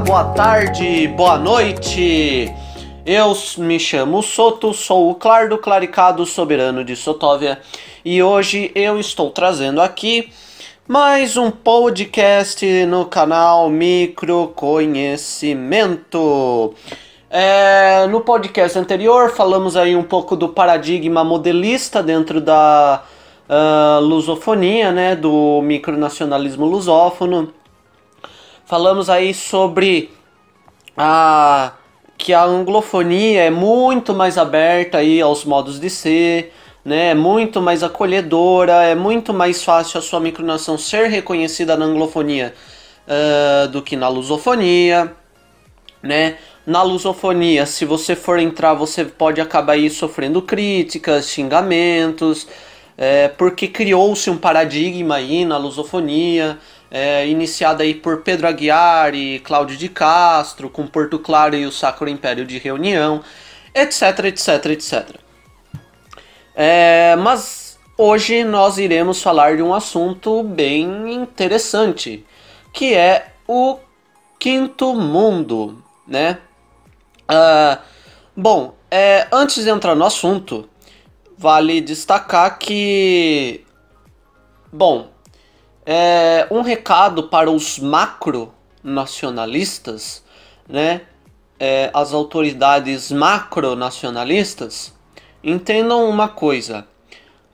boa tarde, boa noite. Eu me chamo Soto, sou o Clardo Claricado Soberano de Sotóvia e hoje eu estou trazendo aqui mais um podcast no canal Microconhecimento. É, no podcast anterior falamos aí um pouco do paradigma modelista dentro da uh, lusofonia, né, do micronacionalismo lusófono. Falamos aí sobre a que a anglofonia é muito mais aberta aí aos modos de ser, né? É muito mais acolhedora, é muito mais fácil a sua micronação ser reconhecida na anglofonia uh, do que na lusofonia, né? Na lusofonia, se você for entrar, você pode acabar aí sofrendo críticas, xingamentos, é, porque criou-se um paradigma aí na lusofonia, é, iniciada aí por Pedro Aguiar e Cláudio de Castro, com Porto Claro e o Sacro Império de Reunião, etc, etc, etc. É, mas hoje nós iremos falar de um assunto bem interessante, que é o quinto mundo, né? Uh, bom, é, antes de entrar no assunto, vale destacar que, bom, é, um recado para os macronacionalistas, né? É, as autoridades macronacionalistas entendam uma coisa: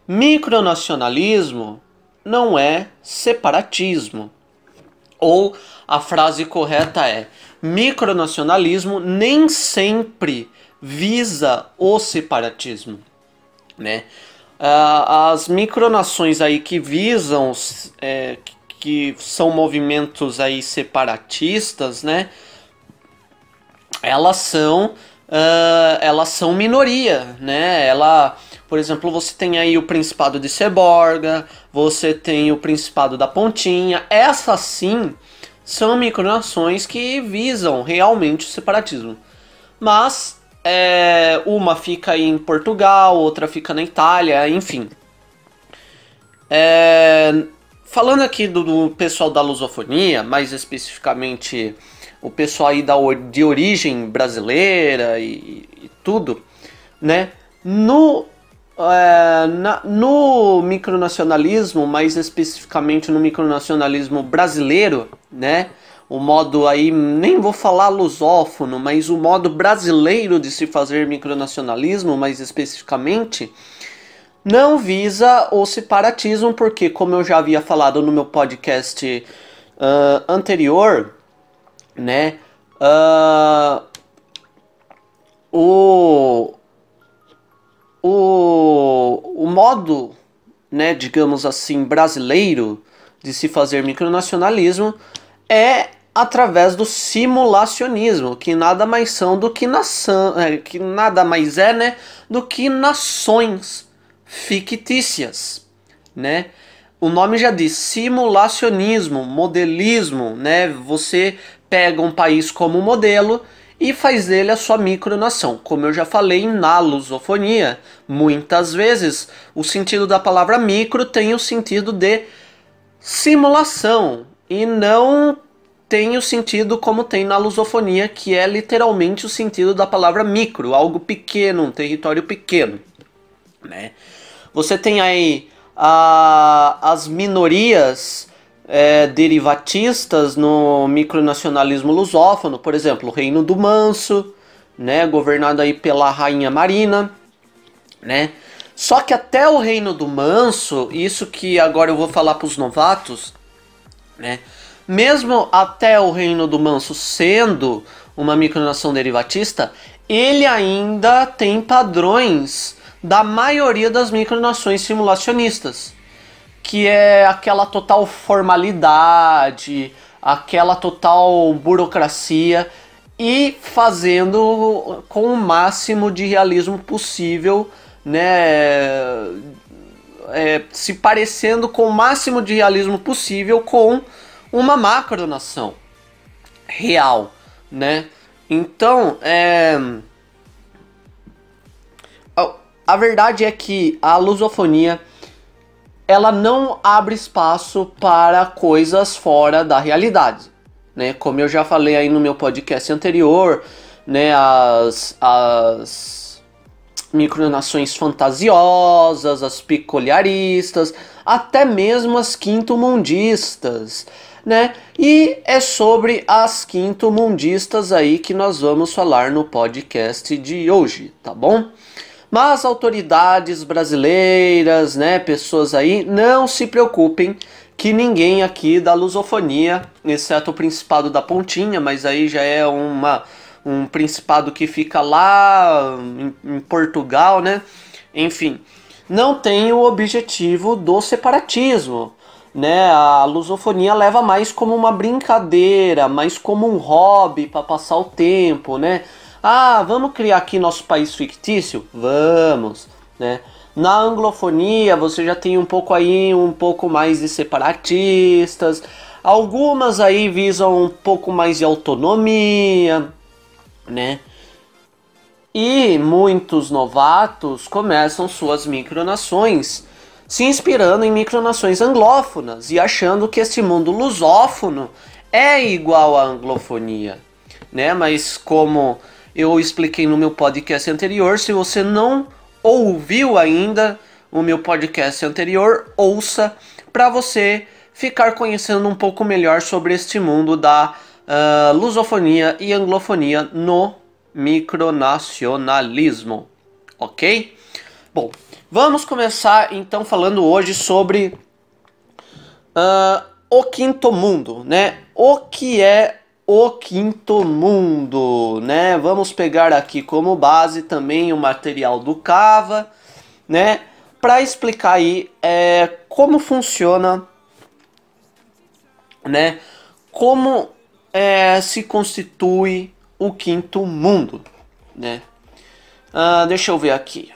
micronacionalismo não é separatismo. Ou a frase correta é: micronacionalismo nem sempre visa o separatismo, né? Uh, as micronações aí que visam, é, que são movimentos aí separatistas, né? Elas são, uh, elas são minoria, né? Ela, por exemplo, você tem aí o Principado de Seborga, você tem o Principado da Pontinha. Essas sim são micronações que visam realmente o separatismo. Mas é, uma fica em Portugal, outra fica na Itália, enfim. É, falando aqui do, do, pessoal da lusofonia, mais especificamente o pessoal aí da, de origem brasileira e, e tudo, né? No, é, na, no micronacionalismo, mais especificamente no micronacionalismo brasileiro, né? O modo aí, nem vou falar lusófono, mas o modo brasileiro de se fazer micronacionalismo, mais especificamente, não visa o separatismo, porque, como eu já havia falado no meu podcast uh, anterior, né, uh, o, o, o modo, né, digamos assim, brasileiro de se fazer micronacionalismo é através do simulacionismo, que nada mais são do que nação, é, que nada mais é, né, do que nações fictícias, né? O nome já diz simulacionismo, modelismo, né? Você pega um país como modelo e faz dele a sua micronação. Como eu já falei na lusofonia, muitas vezes o sentido da palavra micro tem o sentido de simulação e não tem o sentido como tem na lusofonia, que é literalmente o sentido da palavra micro, algo pequeno, um território pequeno. Né? Você tem aí a, as minorias é, derivatistas no micronacionalismo lusófono, por exemplo, o Reino do Manso, né, governado aí pela Rainha Marina, né? Só que até o Reino do Manso, isso que agora eu vou falar para os novatos, né? Mesmo até o Reino do Manso sendo uma micronação derivatista, ele ainda tem padrões da maioria das micronações simulacionistas, que é aquela total formalidade, aquela total burocracia e fazendo com o máximo de realismo possível, né, é, se parecendo com o máximo de realismo possível com uma macronação real, né? Então, é... a verdade é que a lusofonia ela não abre espaço para coisas fora da realidade, né? Como eu já falei aí no meu podcast anterior, né? As, as micronações fantasiosas, as peculiaristas, até mesmo as quinto-mundistas, né? E é sobre as quinto-mundistas aí que nós vamos falar no podcast de hoje, tá bom? Mas autoridades brasileiras, né, pessoas aí, não se preocupem que ninguém aqui da lusofonia, exceto o Principado da Pontinha, mas aí já é uma, um principado que fica lá em, em Portugal, né? Enfim, não tem o objetivo do separatismo. Né, a lusofonia leva mais como uma brincadeira, mais como um hobby para passar o tempo, né? Ah, vamos criar aqui nosso país fictício? Vamos, né? Na anglofonia você já tem um pouco aí, um pouco mais de separatistas. Algumas aí visam um pouco mais de autonomia, né? E muitos novatos começam suas micronações se inspirando em micronações anglófonas e achando que esse mundo lusófono é igual à anglofonia, né? Mas como eu expliquei no meu podcast anterior. Se você não ouviu ainda o meu podcast anterior, ouça para você ficar conhecendo um pouco melhor sobre este mundo da uh, lusofonia e anglofonia no micronacionalismo, ok? Bom, vamos começar então falando hoje sobre uh, o quinto mundo, né? O que é o quinto mundo, né? Vamos pegar aqui como base também o material do Cava, né? Para explicar aí é, como funciona, né? Como é, se constitui o quinto mundo, né? Ah, deixa eu ver aqui.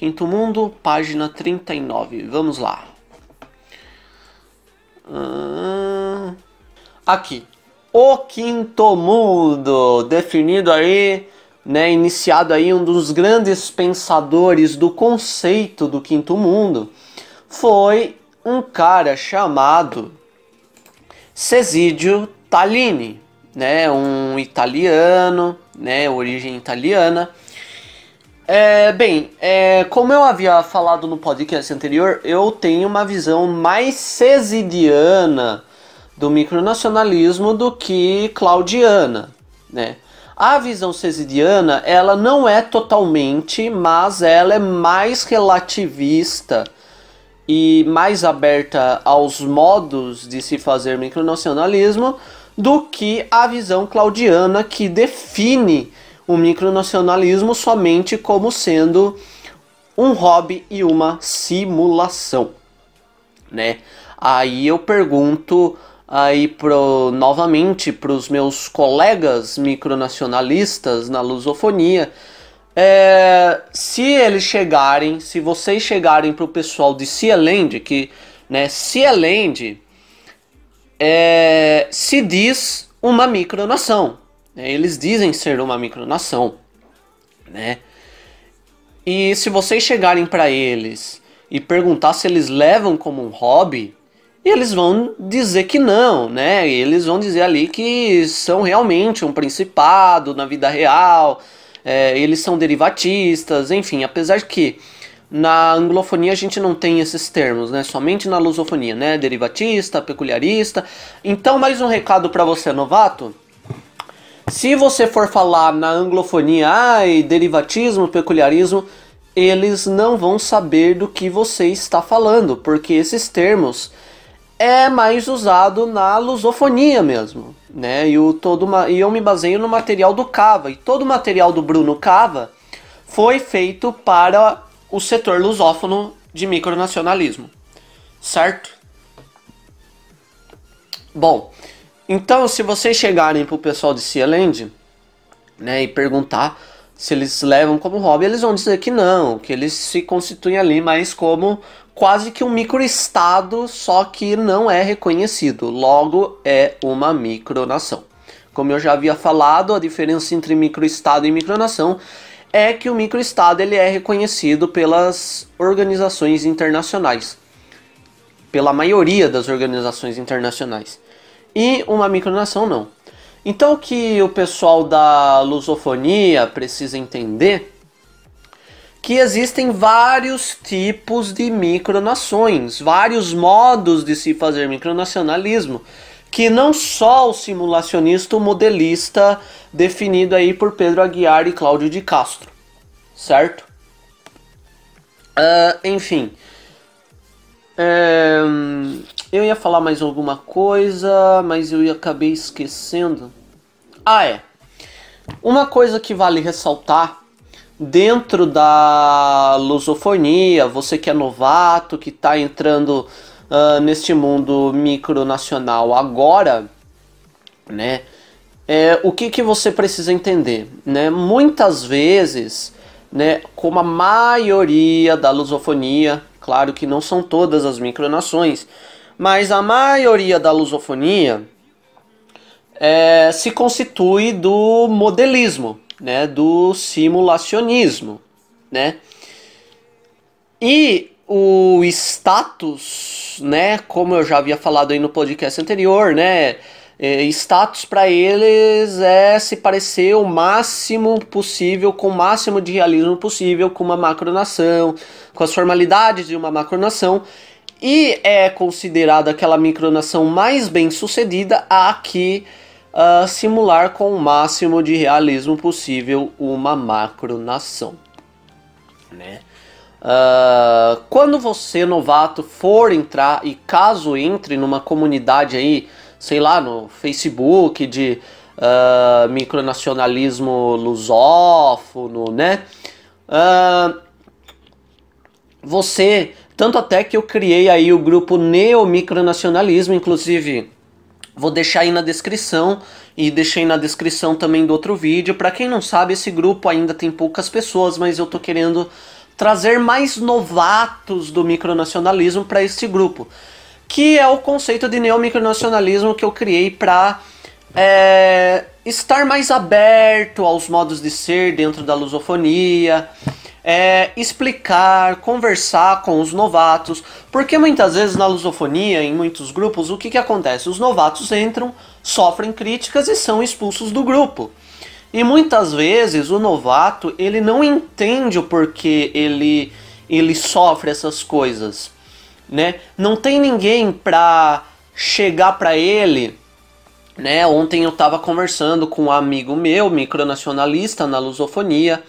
Quinto mundo, página 39. Vamos lá. Ah, aqui. O quinto mundo, definido aí, né, iniciado aí um dos grandes pensadores do conceito do quinto mundo, foi um cara chamado Cesidio Tallini, né, um italiano, né, origem italiana. É, bem, é, como eu havia falado no podcast anterior, eu tenho uma visão mais cesidiana do micronacionalismo do que claudiana, né? A visão cesidiana, ela não é totalmente, mas ela é mais relativista e mais aberta aos modos de se fazer micronacionalismo do que a visão claudiana que define o micronacionalismo somente como sendo um hobby e uma simulação, né? Aí eu pergunto aí pro, novamente para os meus colegas micronacionalistas na lusofonia. É, se eles chegarem, se vocês chegarem para o pessoal de Cieland, que né, Cieland é, se diz uma micronação. Né, eles dizem ser uma micronação. Né? E se vocês chegarem para eles e perguntar se eles levam como um hobby, eles vão dizer que não, né? Eles vão dizer ali que são realmente um principado na vida real, é, eles são derivatistas, enfim, apesar que na anglofonia a gente não tem esses termos, né? Somente na lusofonia, né? Derivatista, peculiarista. Então, mais um recado para você, novato. Se você for falar na anglofonia, ai, derivatismo, peculiarismo, eles não vão saber do que você está falando, porque esses termos é mais usado na lusofonia mesmo, né? E, o, todo e eu me baseio no material do Cava. E todo o material do Bruno Cava foi feito para o setor lusófono de micronacionalismo, certo? Bom, então se vocês chegarem para o pessoal de Sealand, né, e perguntar se eles levam como hobby, eles vão dizer que não, que eles se constituem ali mais como quase que um microestado, só que não é reconhecido. Logo, é uma micronação. Como eu já havia falado, a diferença entre microestado e micronação é que o microestado ele é reconhecido pelas organizações internacionais, pela maioria das organizações internacionais. E uma micronação não. Então o que o pessoal da lusofonia precisa entender que existem vários tipos de micronações, vários modos de se fazer micronacionalismo, que não só o simulacionista, o modelista definido aí por Pedro Aguiar e Cláudio de Castro, certo? Uh, enfim, é, eu ia falar mais alguma coisa, mas eu acabei esquecendo. Ah, é. Uma coisa que vale ressaltar dentro da lusofonia, você que é novato, que está entrando uh, neste mundo micronacional agora, né? É, o que, que você precisa entender, né? Muitas vezes, né, como a maioria da lusofonia, claro que não são todas as micronações, mas a maioria da lusofonia é, se constitui do modelismo, né, do simulacionismo, né? E o status, né, como eu já havia falado aí no podcast anterior, né, é, status para eles é se parecer o máximo possível, com o máximo de realismo possível com uma macronação, com as formalidades de uma macronação, e é considerada aquela micronação mais bem sucedida a que uh, simular com o máximo de realismo possível uma macronação. Né? Uh, quando você, novato, for entrar e caso entre numa comunidade aí, sei lá, no Facebook de uh, micronacionalismo lusófono, né? Uh, você, tanto até que eu criei aí o grupo Neo Micronacionalismo, inclusive Vou deixar aí na descrição e deixei na descrição também do outro vídeo. Para quem não sabe, esse grupo ainda tem poucas pessoas, mas eu tô querendo trazer mais novatos do micronacionalismo para este grupo, que é o conceito de neomicronacionalismo que eu criei para é, estar mais aberto aos modos de ser dentro da lusofonia, é, explicar, conversar com os novatos, porque muitas vezes na lusofonia, em muitos grupos, o que, que acontece? Os novatos entram, sofrem críticas e são expulsos do grupo. E muitas vezes o novato ele não entende o porquê ele, ele sofre essas coisas, né? Não tem ninguém pra chegar para ele, né? Ontem eu estava conversando com um amigo meu, micronacionalista na lusofonia,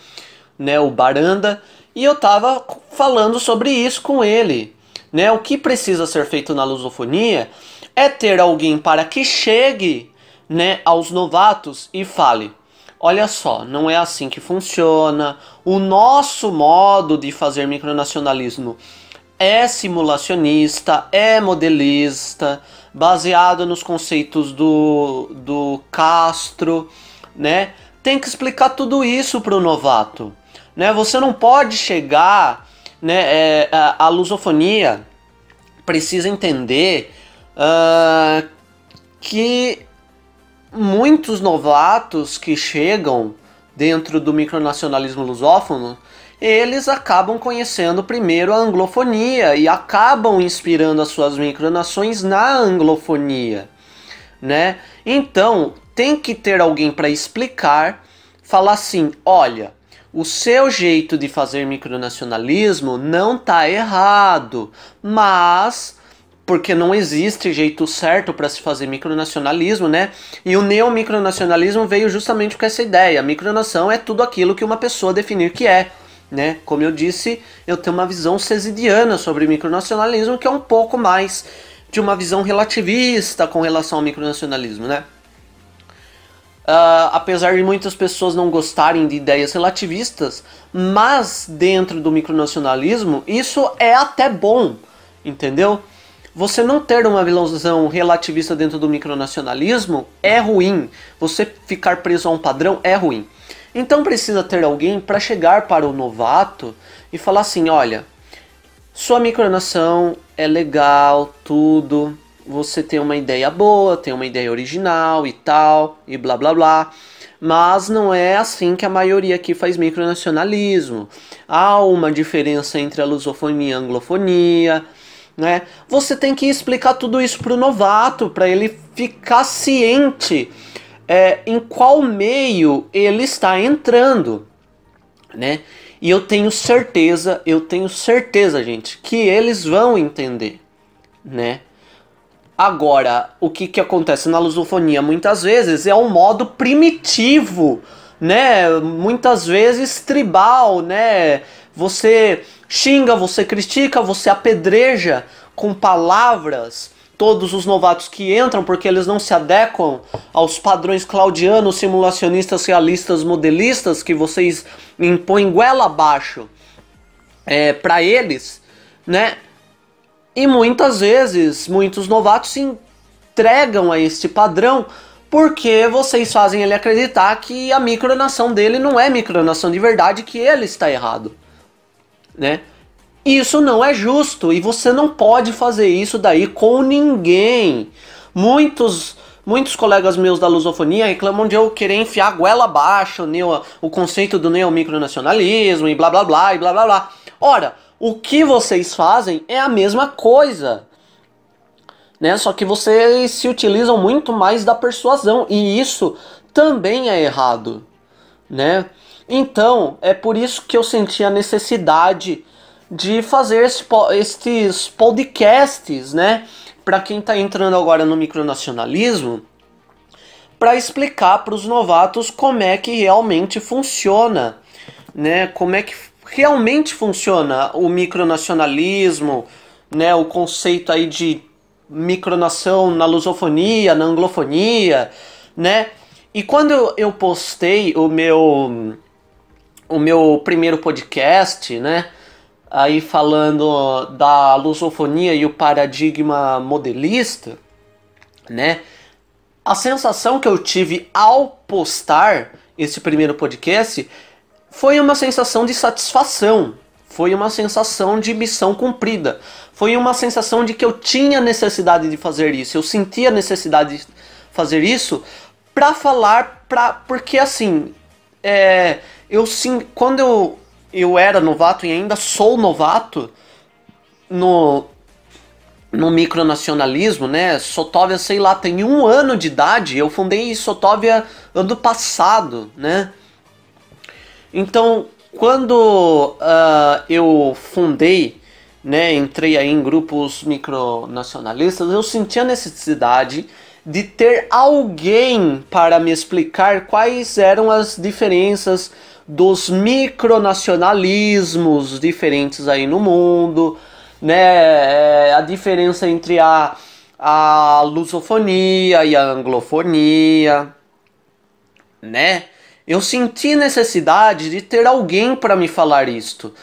né, o Baranda, e eu tava falando sobre isso com ele. Né? O que precisa ser feito na lusofonia é ter alguém para que chegue né, aos novatos e fale: olha só, não é assim que funciona. O nosso modo de fazer micronacionalismo é simulacionista, é modelista, baseado nos conceitos do, do Castro, né? Tem que explicar tudo isso para o novato. Né? Você não pode chegar, né? É, a, a lusofonia precisa entender uh, que muitos novatos que chegam dentro do micronacionalismo lusófono, eles acabam conhecendo primeiro a anglofonia e acabam inspirando as suas micronações na anglofonia, né? Então, tem que ter alguém para explicar, falar assim, olha, o seu jeito de fazer micronacionalismo não tá errado, mas porque não existe jeito certo para se fazer micronacionalismo, né? E o neomicronacionalismo veio justamente com essa ideia. A micronação é tudo aquilo que uma pessoa definir que é, né? Como eu disse, eu tenho uma visão cesidiana sobre micronacionalismo que é um pouco mais de uma visão relativista com relação ao micronacionalismo, né? Uh, apesar de muitas pessoas não gostarem de ideias relativistas, mas dentro do micronacionalismo isso é até bom, entendeu? Você não ter uma visão relativista dentro do micronacionalismo é ruim. Você ficar preso a um padrão é ruim. Então precisa ter alguém para chegar para o novato e falar assim: olha, sua micronação é legal, tudo, você tem uma ideia boa, tem uma ideia original e tal, e blá blá blá. Mas não é assim que a maioria aqui faz micronacionalismo. Há uma diferença entre a lusofonia e a anglofonia, né? Você tem que explicar tudo isso para o novato, para ele ficar ciente é, em qual meio ele está entrando, né? E eu tenho certeza, eu tenho certeza, gente, que eles vão entender, né? Agora, o que, que acontece na lusofonia muitas vezes é um modo primitivo, né? Muitas vezes tribal, né? Você xinga, você critica, você apedreja com palavras todos os novatos que entram porque eles não se adequam aos padrões claudianos, simulacionistas, realistas, modelistas que vocês impõem goela abaixo é, para eles, né? E muitas vezes, muitos novatos se entregam a este padrão porque vocês fazem ele acreditar que a micronação dele não é micronação de verdade, que ele está errado né? Isso não é justo e você não pode fazer isso daí com ninguém. Muitos muitos colegas meus da lusofonia reclamam de eu querer enfiar a goela abaixo neo, o conceito do neomicronacionalismo e blá blá blá e blá blá blá. Ora, o que vocês fazem é a mesma coisa. Né? Só que vocês se utilizam muito mais da persuasão e isso também é errado, né? Então, é por isso que eu senti a necessidade de fazer esses podcasts, né? Para quem está entrando agora no micronacionalismo, para explicar para os novatos como é que realmente funciona, né? Como é que realmente funciona o micronacionalismo, né? O conceito aí de micronação na lusofonia, na anglofonia, né? E quando eu postei o meu o meu primeiro podcast, né? Aí falando da lusofonia e o paradigma modelista, né? A sensação que eu tive ao postar esse primeiro podcast foi uma sensação de satisfação, foi uma sensação de missão cumprida, foi uma sensação de que eu tinha necessidade de fazer isso, eu sentia necessidade de fazer isso para falar, pra, porque assim, é, eu sim, quando eu, eu era novato e ainda sou novato no, no micronacionalismo, né? Sotóvia, sei lá, tem um ano de idade. Eu fundei Sotóvia ano passado, né? Então, quando uh, eu fundei, né, entrei aí em grupos micronacionalistas, eu senti a necessidade de ter alguém para me explicar quais eram as diferenças dos micronacionalismos diferentes aí no mundo, né? É, a diferença entre a, a lusofonia e a anglofonia, né? Eu senti necessidade de ter alguém para me falar isto.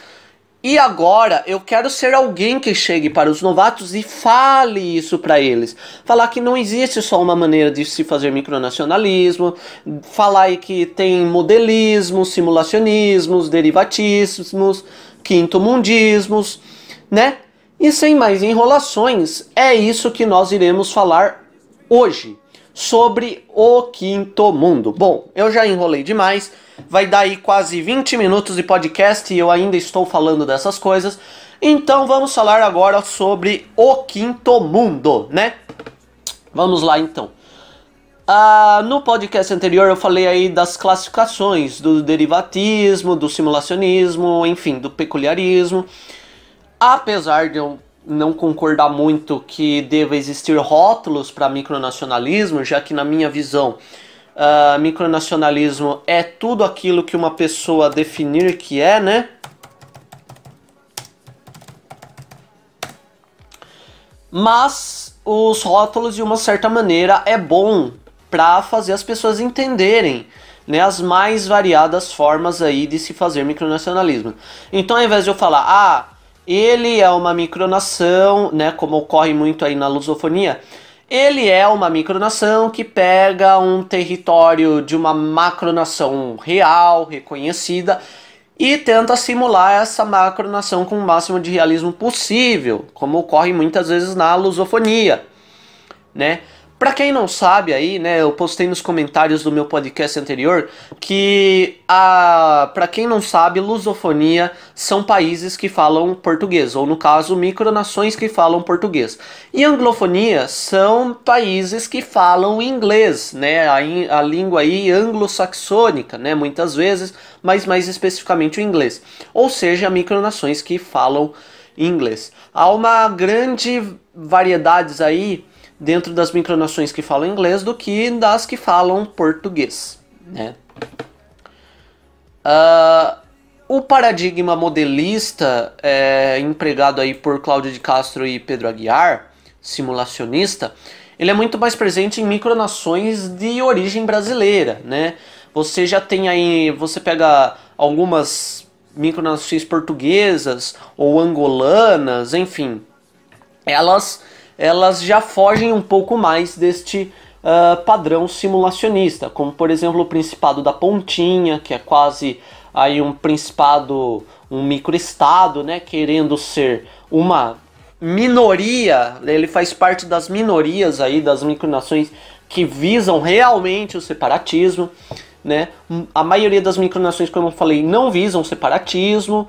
E agora eu quero ser alguém que chegue para os novatos e fale isso para eles. Falar que não existe só uma maneira de se fazer micronacionalismo, falar que tem modelismo, simulacionismos, derivatismos, quinto mundismos, né? E sem mais enrolações, é isso que nós iremos falar hoje sobre o quinto mundo. Bom, eu já enrolei demais, vai dar aí quase 20 minutos de podcast e eu ainda estou falando dessas coisas. Então vamos falar agora sobre o quinto mundo, né? Vamos lá então. Ah, no podcast anterior eu falei aí das classificações do derivatismo, do simulacionismo, enfim, do peculiarismo. Apesar de eu não concordar muito que deva existir rótulos para micronacionalismo, já que na minha visão uh, micronacionalismo é tudo aquilo que uma pessoa definir que é, né? Mas os rótulos de uma certa maneira é bom para fazer as pessoas entenderem né, as mais variadas formas aí de se fazer micronacionalismo. Então, ao invés de eu falar, ah, ele é uma micronação, né, como ocorre muito aí na lusofonia. Ele é uma micronação que pega um território de uma macronação real, reconhecida, e tenta simular essa macronação com o máximo de realismo possível, como ocorre muitas vezes na lusofonia, né? Para quem não sabe aí, né, eu postei nos comentários do meu podcast anterior que a para quem não sabe, lusofonia são países que falam português, ou no caso, micronações que falam português. E anglofonia são países que falam inglês, né, a, a língua aí anglo-saxônica, né, muitas vezes, mas mais especificamente o inglês. Ou seja, micronações que falam inglês. Há uma grande variedades aí dentro das micronações que falam inglês do que das que falam português. Né? Uh, o paradigma modelista é, empregado aí por Cláudio de Castro e Pedro Aguiar, simulacionista, ele é muito mais presente em micronações de origem brasileira, né? Você já tem aí, você pega algumas micronações portuguesas ou angolanas, enfim, elas elas já fogem um pouco mais deste uh, padrão simulacionista, como por exemplo o Principado da Pontinha, que é quase aí um principado, um microestado, né, querendo ser uma minoria, ele faz parte das minorias aí das micronações que visam realmente o separatismo, né? A maioria das micronações, como eu falei, não visam separatismo,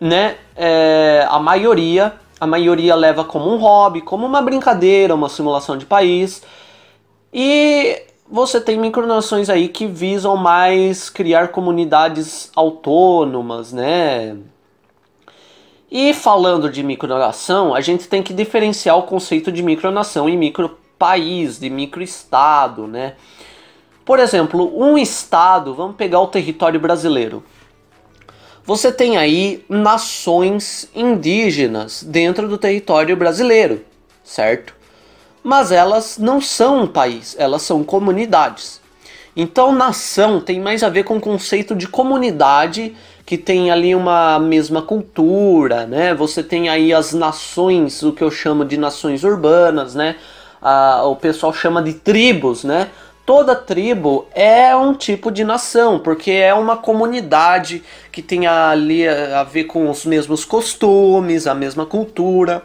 né? É, a maioria a maioria leva como um hobby, como uma brincadeira, uma simulação de país. E você tem micronações aí que visam mais criar comunidades autônomas, né? E falando de micronação, a gente tem que diferenciar o conceito de micronação e micropaís, de microestado, né? Por exemplo, um estado, vamos pegar o território brasileiro. Você tem aí nações indígenas dentro do território brasileiro, certo? Mas elas não são um país, elas são comunidades. Então, nação tem mais a ver com o conceito de comunidade que tem ali uma mesma cultura, né? Você tem aí as nações, o que eu chamo de nações urbanas, né? Ah, o pessoal chama de tribos, né? Toda tribo é um tipo de nação, porque é uma comunidade que tem ali a ver com os mesmos costumes, a mesma cultura.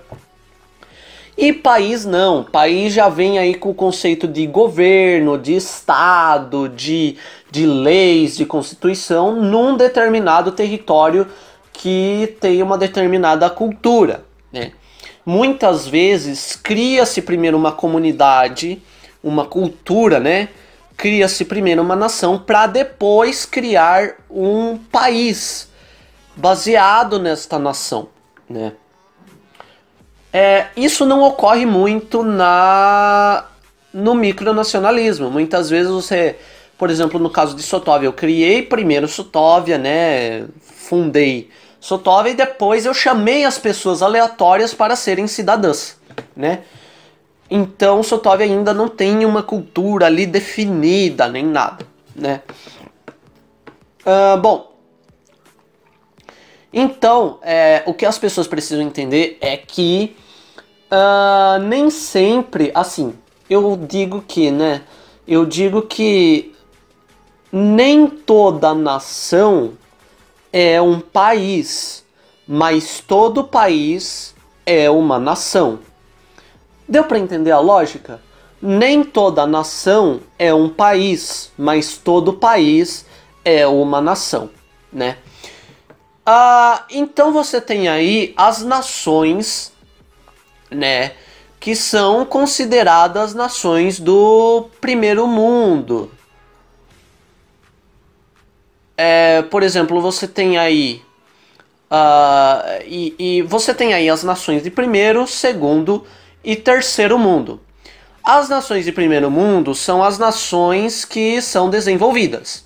E país não, país já vem aí com o conceito de governo, de estado, de, de leis, de constituição num determinado território que tem uma determinada cultura. Né? Muitas vezes cria-se primeiro uma comunidade uma cultura, né? Cria-se primeiro uma nação para depois criar um país baseado nesta nação, né? É, isso não ocorre muito na no micronacionalismo. Muitas vezes você, por exemplo, no caso de Sotóvia, eu criei primeiro Sotóvia, né? Fundei Sotóvia e depois eu chamei as pessoas aleatórias para serem cidadãs, né? Então Sotov ainda não tem uma cultura ali definida nem nada, né? Uh, bom, então é, o que as pessoas precisam entender é que uh, nem sempre, assim, eu digo que, né? Eu digo que nem toda nação é um país, mas todo país é uma nação. Deu para entender a lógica? Nem toda nação é um país, mas todo país é uma nação, né? Ah, então você tem aí as nações, né, que são consideradas nações do primeiro mundo. É, por exemplo, você tem aí Uh, e, e, você tem aí as nações de primeiro, segundo e terceiro mundo. As nações de primeiro mundo são as nações que são desenvolvidas,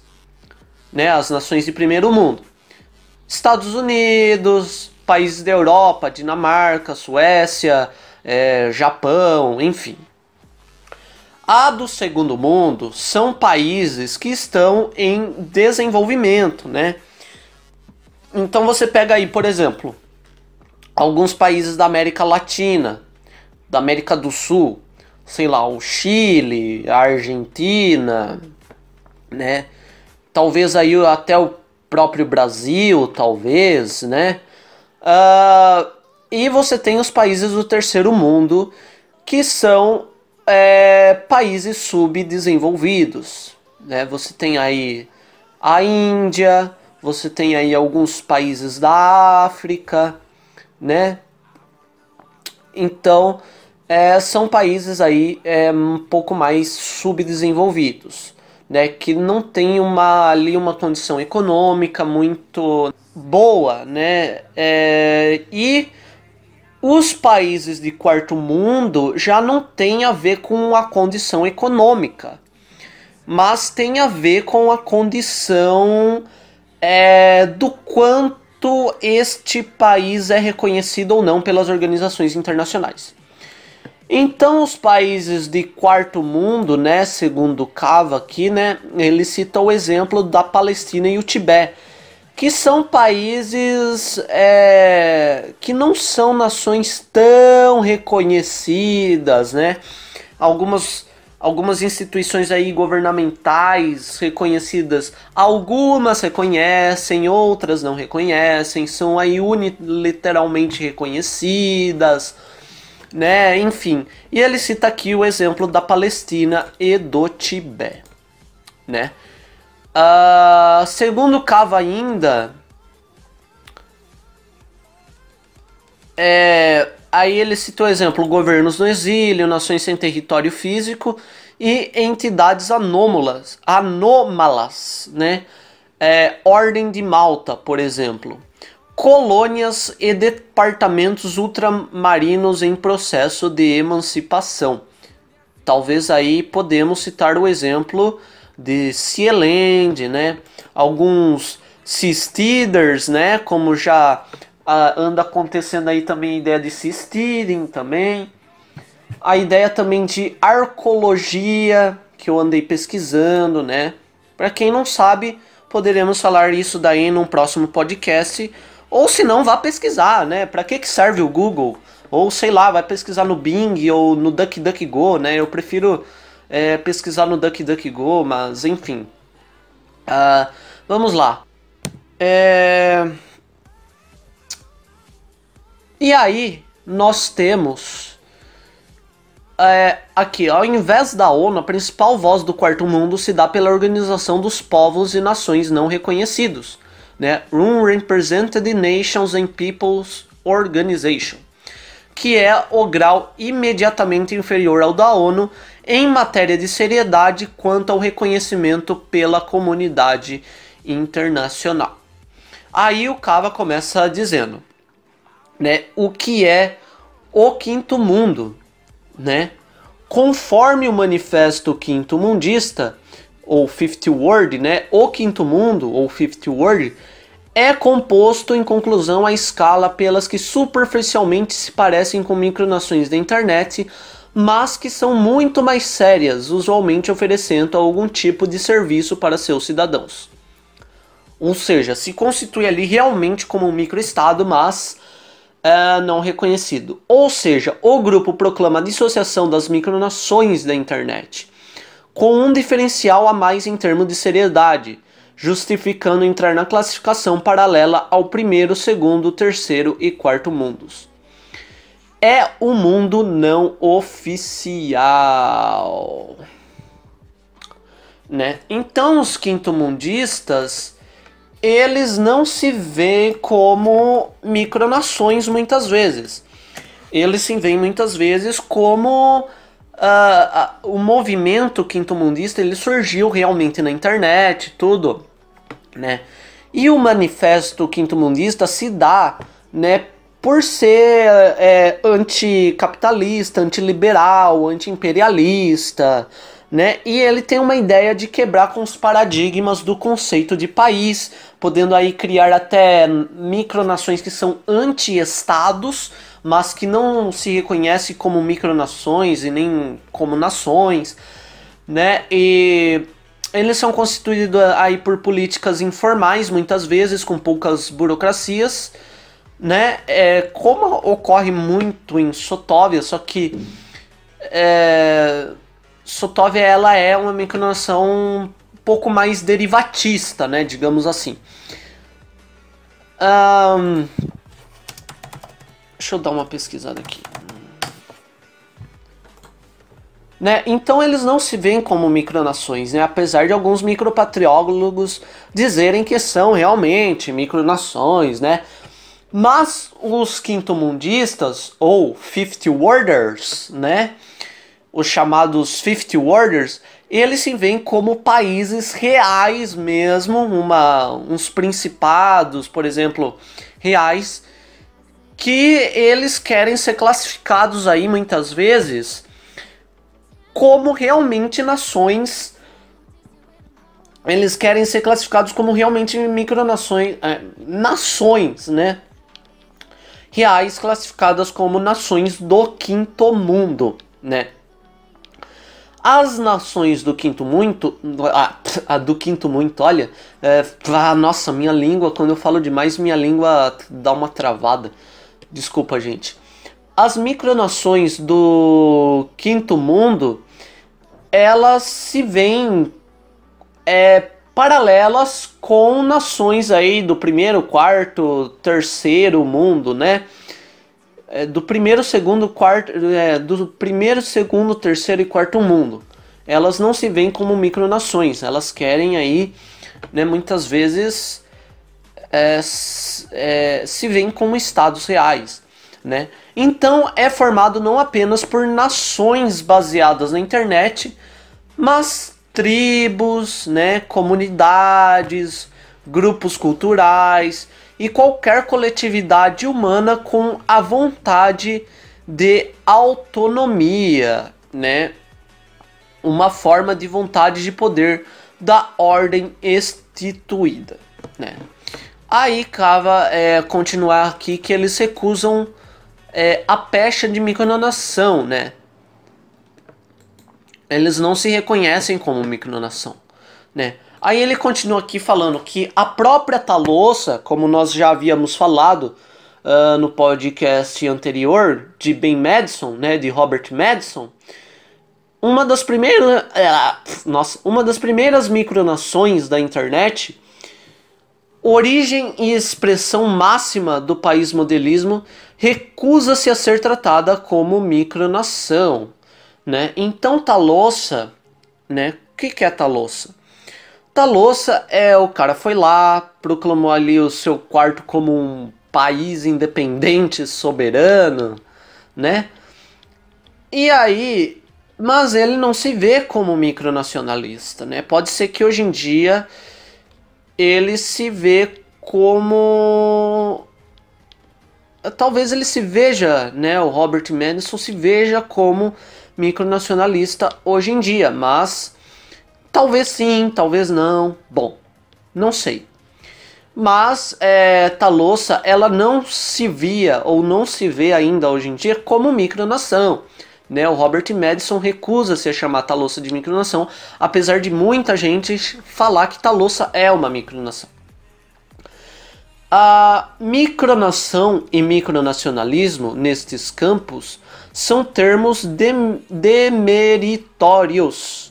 né? As nações de primeiro mundo. Estados Unidos, países da Europa, Dinamarca, Suécia, é, Japão, enfim. A do segundo mundo são países que estão em desenvolvimento, né? Então você pega aí, por exemplo, alguns países da América Latina, da América do Sul, sei lá, o Chile, a Argentina, né? Talvez aí até o próprio Brasil, talvez, né? Uh, e você tem os países do terceiro mundo que são é, países subdesenvolvidos. Né? Você tem aí a Índia, você tem aí alguns países da África, né? Então, é, são países aí é, um pouco mais subdesenvolvidos, né? Que não tem uma, ali uma condição econômica muito boa, né? É, e os países de quarto mundo já não tem a ver com a condição econômica, mas tem a ver com a condição é, do quanto este país é reconhecido ou não pelas organizações internacionais. Então, os países de quarto mundo, né, segundo Cava aqui, né, ele cita o exemplo da Palestina e o Tibete que são países é, que não são nações tão reconhecidas, né? Algumas, algumas instituições aí governamentais reconhecidas, algumas reconhecem, outras não reconhecem, são aí unilateralmente reconhecidas, né? Enfim, e ele cita aqui o exemplo da Palestina e do Tibete, né? Uh, segundo Cava ainda, é, aí ele citou exemplo governos no exílio, nações sem território físico e entidades anômalas, anômalas, né? É, Ordem de Malta, por exemplo, colônias e departamentos ultramarinos em processo de emancipação. Talvez aí podemos citar o exemplo de Cieland, né? Alguns cistiders, né? Como já uh, anda acontecendo aí também a ideia de cistiding também. A ideia também de arcologia, que eu andei pesquisando, né? Para quem não sabe, poderemos falar isso daí num próximo podcast. Ou se não, vá pesquisar, né? Para que, que serve o Google? Ou sei lá, vai pesquisar no Bing ou no DuckDuckGo, né? Eu prefiro é, pesquisar no DuckDuckGo, mas enfim. Uh, vamos lá. É... E aí, nós temos é, aqui, ao invés da ONU, a principal voz do quarto mundo se dá pela Organização dos Povos e Nações Não Reconhecidos, né? Unrepresented Nations and Peoples Organization, que é o grau imediatamente inferior ao da ONU em matéria de seriedade quanto ao reconhecimento pela comunidade internacional. Aí o Cava começa dizendo, né, o que é o quinto mundo, né? Conforme o manifesto quinto mundista ou Fifth World, né, o quinto mundo ou Fifth World é composto em conclusão à escala pelas que superficialmente se parecem com micronações da internet, mas que são muito mais sérias, usualmente oferecendo algum tipo de serviço para seus cidadãos. Ou seja, se constitui ali realmente como um microestado, mas é, não reconhecido. Ou seja, o grupo proclama a dissociação das micronações da internet, com um diferencial a mais em termos de seriedade, justificando entrar na classificação paralela ao primeiro, segundo, terceiro e quarto mundos é o mundo não oficial. Né? Então os quinto-mundistas eles não se veem como micronações muitas vezes. Eles se veem muitas vezes como uh, o movimento quinto-mundista ele surgiu realmente na internet, tudo, né? E o manifesto quinto-mundista se dá, né, por ser é, anticapitalista, antiliberal, antiimperialista, né? E ele tem uma ideia de quebrar com os paradigmas do conceito de país, podendo aí criar até micronações que são anti-estados, mas que não se reconhecem como micronações e nem como nações, né? E eles são constituídos aí por políticas informais, muitas vezes com poucas burocracias, né? É, como ocorre muito em Sotóvia, só que é, Sotóvia ela é uma micronação um pouco mais derivatista, né? Digamos assim. Um, deixa eu dar uma pesquisada aqui. Né? Então eles não se veem como micronações, né? apesar de alguns micropatriólogos dizerem que são realmente micronações, né? Mas os quinto-mundistas, ou Fifty Worders, né? Os chamados Fifty Worders, eles se veem como países reais mesmo, uma, uns principados, por exemplo, reais, que eles querem ser classificados aí muitas vezes como realmente nações. Eles querem ser classificados como realmente micronações, é, nações, né? Reais classificadas como nações do quinto mundo, né? As nações do quinto muito, a, a do quinto muito, olha, é, ah, nossa, minha língua, quando eu falo demais, minha língua dá uma travada. Desculpa, gente. As micronações do quinto mundo, elas se veem é, paralelas com nações aí do primeiro, quarto, terceiro mundo, né? É, do primeiro, segundo, quarto, é, do primeiro, segundo, terceiro e quarto mundo. Elas não se veem como micronações, elas querem aí, né, muitas vezes é, é, se veem como estados reais. Né? Então é formado não apenas por nações baseadas na internet, mas tribos, né, comunidades, grupos culturais e qualquer coletividade humana com a vontade de autonomia, né? Uma forma de vontade de poder da ordem instituída, né? Aí cava é, continuar aqui que eles recusam é, a pecha de micronação, né? Eles não se reconhecem como micronação, né? Aí ele continua aqui falando que a própria Talossa, como nós já havíamos falado uh, no podcast anterior de Ben Madison, né, de Robert Madison, uma das primeiras, uh, nossa, uma das primeiras micronações da internet origem e expressão máxima do país modelismo, recusa-se a ser tratada como micronação, né? Então Talossa, né? O que, que é Talossa? Talossa é o cara foi lá, proclamou ali o seu quarto como um país independente, soberano, né? E aí, mas ele não se vê como micronacionalista, né? Pode ser que hoje em dia ele se vê como talvez ele se veja, né, o Robert Madison se veja como micronacionalista hoje em dia, mas talvez sim, talvez não. Bom, não sei. Mas é, Talossa, ela não se via ou não se vê ainda hoje em dia como micronação. Né, o Robert Madison recusa-se a chamar Talossa de micronação, apesar de muita gente falar que Talossa é uma micronação. A micronação e micronacionalismo nestes campos são termos dem demeritórios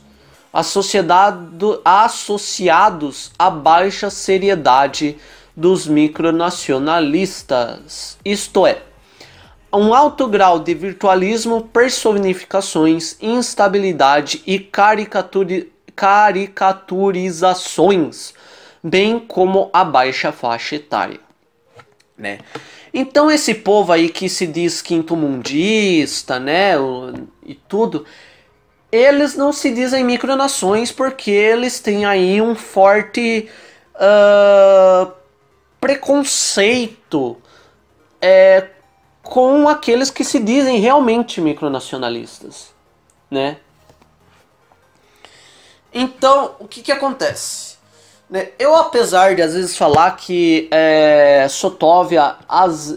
associados à baixa seriedade dos micronacionalistas, isto é, um alto grau de virtualismo, personificações, instabilidade e caricaturi caricaturizações, bem como a baixa faixa etária. Né? Então esse povo aí que se diz quinto mundista, né, e tudo, eles não se dizem micronações porque eles têm aí um forte uh, preconceito é, com aqueles que se dizem realmente micronacionalistas, né? Então, o que que acontece? Né, eu, apesar de às vezes falar que é, Sotóvia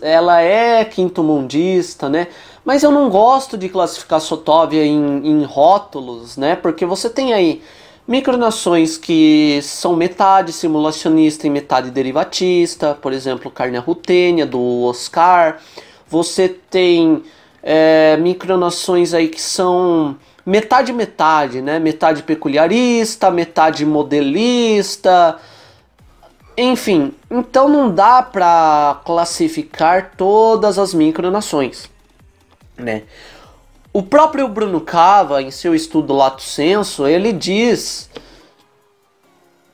ela é quinto mundista, né? Mas eu não gosto de classificar Sotóvia em, em rótulos, né? Porque você tem aí micronações que são metade simulacionista e metade derivatista, por exemplo, Carne Rutênia, do Oscar. Você tem é, micronações aí que são metade metade, né? Metade peculiarista, metade modelista. Enfim, então não dá para classificar todas as micronações, né? o próprio Bruno Cava, em seu estudo Lato Senso, ele diz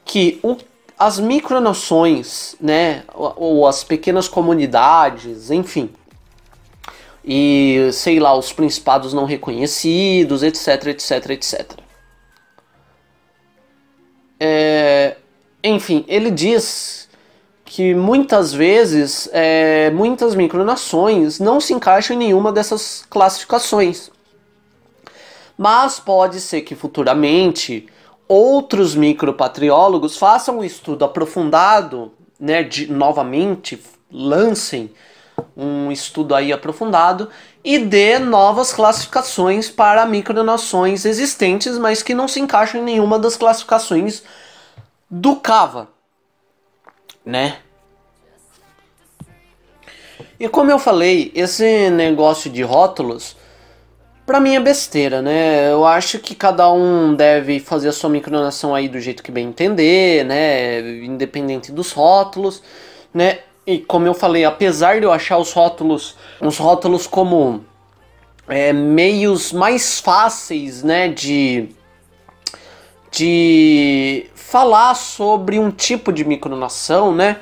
que o, as micronações, né, ou, ou as pequenas comunidades, enfim, e sei lá, os principados não reconhecidos, etc, etc, etc. É, enfim, ele diz que muitas vezes é, muitas micronações não se encaixam em nenhuma dessas classificações. Mas pode ser que futuramente outros micropatriólogos façam um estudo aprofundado, né, de, novamente lancem um estudo aí aprofundado e dê novas classificações para micronações existentes, mas que não se encaixam em nenhuma das classificações do Cava, né? E como eu falei, esse negócio de rótulos, para mim é besteira, né? Eu acho que cada um deve fazer a sua micronação aí do jeito que bem entender, né? Independente dos rótulos, né? E como eu falei, apesar de eu achar os rótulos, os rótulos como é, meios mais fáceis, né, de de falar sobre um tipo de micronação, né?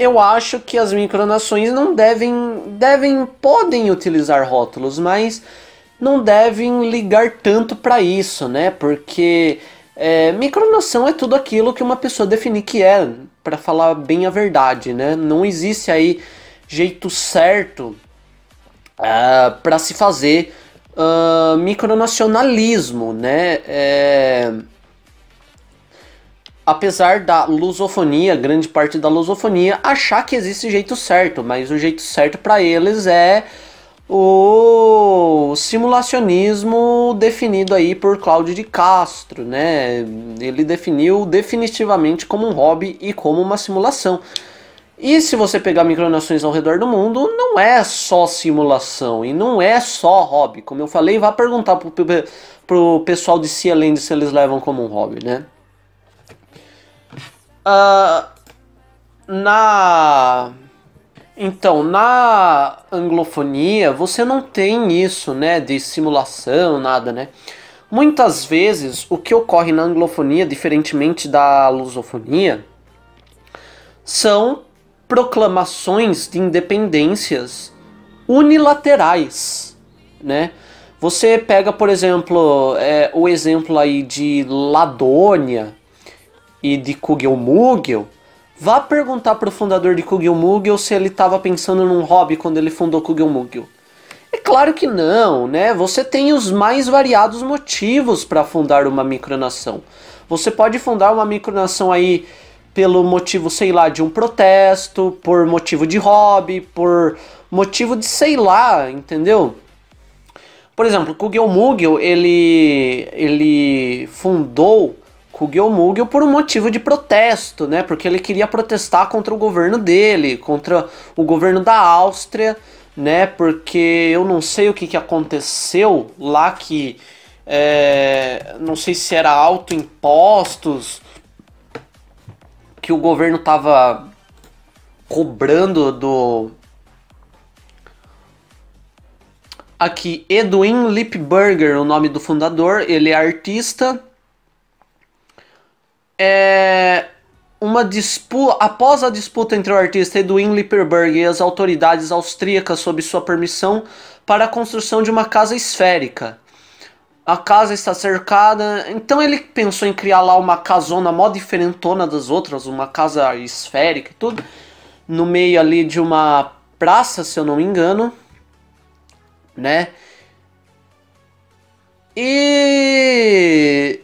Eu acho que as micronações não devem, devem, podem utilizar rótulos, mas não devem ligar tanto para isso, né? Porque é, micronação é tudo aquilo que uma pessoa definir que é, para falar bem a verdade, né? Não existe aí jeito certo uh, é, para se fazer uh, micronacionalismo, né? É, apesar da lusofonia, grande parte da lusofonia, achar que existe jeito certo, mas o jeito certo para eles é o simulacionismo definido aí por Cláudio de Castro, né? Ele definiu definitivamente como um hobby e como uma simulação. E se você pegar micronações ao redor do mundo, não é só simulação e não é só hobby. Como eu falei, vá perguntar pro, pro pessoal de Cialand se eles levam como um hobby, né? Uh, na então, na anglofonia, você não tem isso, né, de simulação, nada, né? Muitas vezes, o que ocorre na anglofonia, diferentemente da lusofonia, são proclamações de independências unilaterais, né? Você pega, por exemplo, é, o exemplo aí de Ladônia, e de Kugelmugel, vá perguntar para o fundador de Kugelmugel se ele estava pensando num hobby quando ele fundou Kugelmugel. É claro que não, né? Você tem os mais variados motivos para fundar uma micronação. Você pode fundar uma micronação aí pelo motivo, sei lá, de um protesto, por motivo de hobby, por motivo de sei lá, entendeu? Por exemplo, Kugelmugel, ele ele fundou Kugelmugel por um motivo de protesto, né? Porque ele queria protestar contra o governo dele, contra o governo da Áustria, né? Porque eu não sei o que, que aconteceu lá que é, não sei se era autoimpostos que o governo tava cobrando do aqui Edwin Lipberger, o nome do fundador, ele é artista é, uma disputa após a disputa entre o artista Edwin Lipperberg e as autoridades austríacas sob sua permissão para a construção de uma casa esférica. A casa está cercada, então ele pensou em criar lá uma casona mó diferentona das outras, uma casa esférica e tudo, no meio ali de uma praça, se eu não me engano, né? E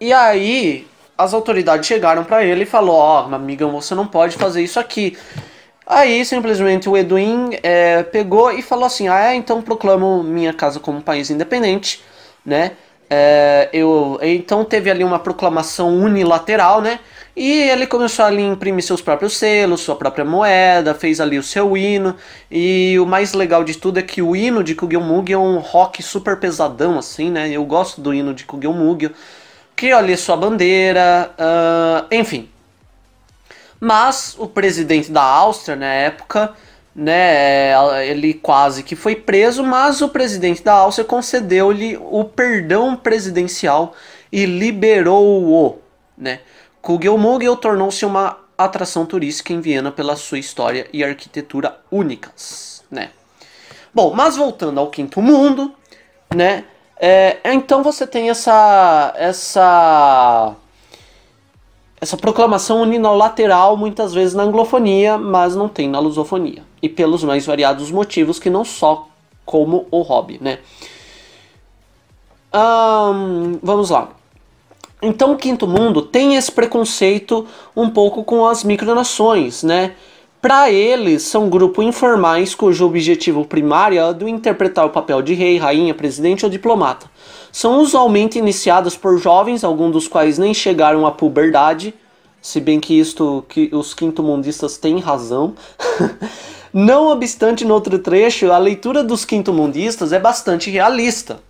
E aí as autoridades chegaram para ele e falou: ó, oh, amiga, você não pode fazer isso aqui. Aí simplesmente o Edwin é, pegou e falou assim: ah, é, então proclamo minha casa como país independente, né? É, eu, então teve ali uma proclamação unilateral, né? E ele começou ali a imprimir seus próprios selos, sua própria moeda, fez ali o seu hino. E o mais legal de tudo é que o hino de Kugelmugel é um rock super pesadão, assim, né? Eu gosto do hino de Kugelmugel criou ali sua bandeira, uh, enfim. Mas o presidente da Áustria na época né? Ele quase que foi preso, mas o presidente da Áustria concedeu-lhe o perdão presidencial e liberou-o, né? Kugelmugel tornou-se uma atração turística em Viena pela sua história e arquitetura únicas, né? Bom, mas voltando ao quinto mundo, né? É, então você tem essa essa essa proclamação unilateral muitas vezes na anglofonia, mas não tem na lusofonia. E pelos mais variados motivos que não só como o hobby, né? Um, vamos lá. Então o quinto mundo tem esse preconceito um pouco com as micronações, né? Para eles, são grupos informais cujo objetivo primário é do interpretar o papel de rei, rainha, presidente ou diplomata. São usualmente iniciadas por jovens, alguns dos quais nem chegaram à puberdade, se bem que isto que os quinto-mundistas têm razão. Não obstante, no outro trecho, a leitura dos quinto-mundistas é bastante realista,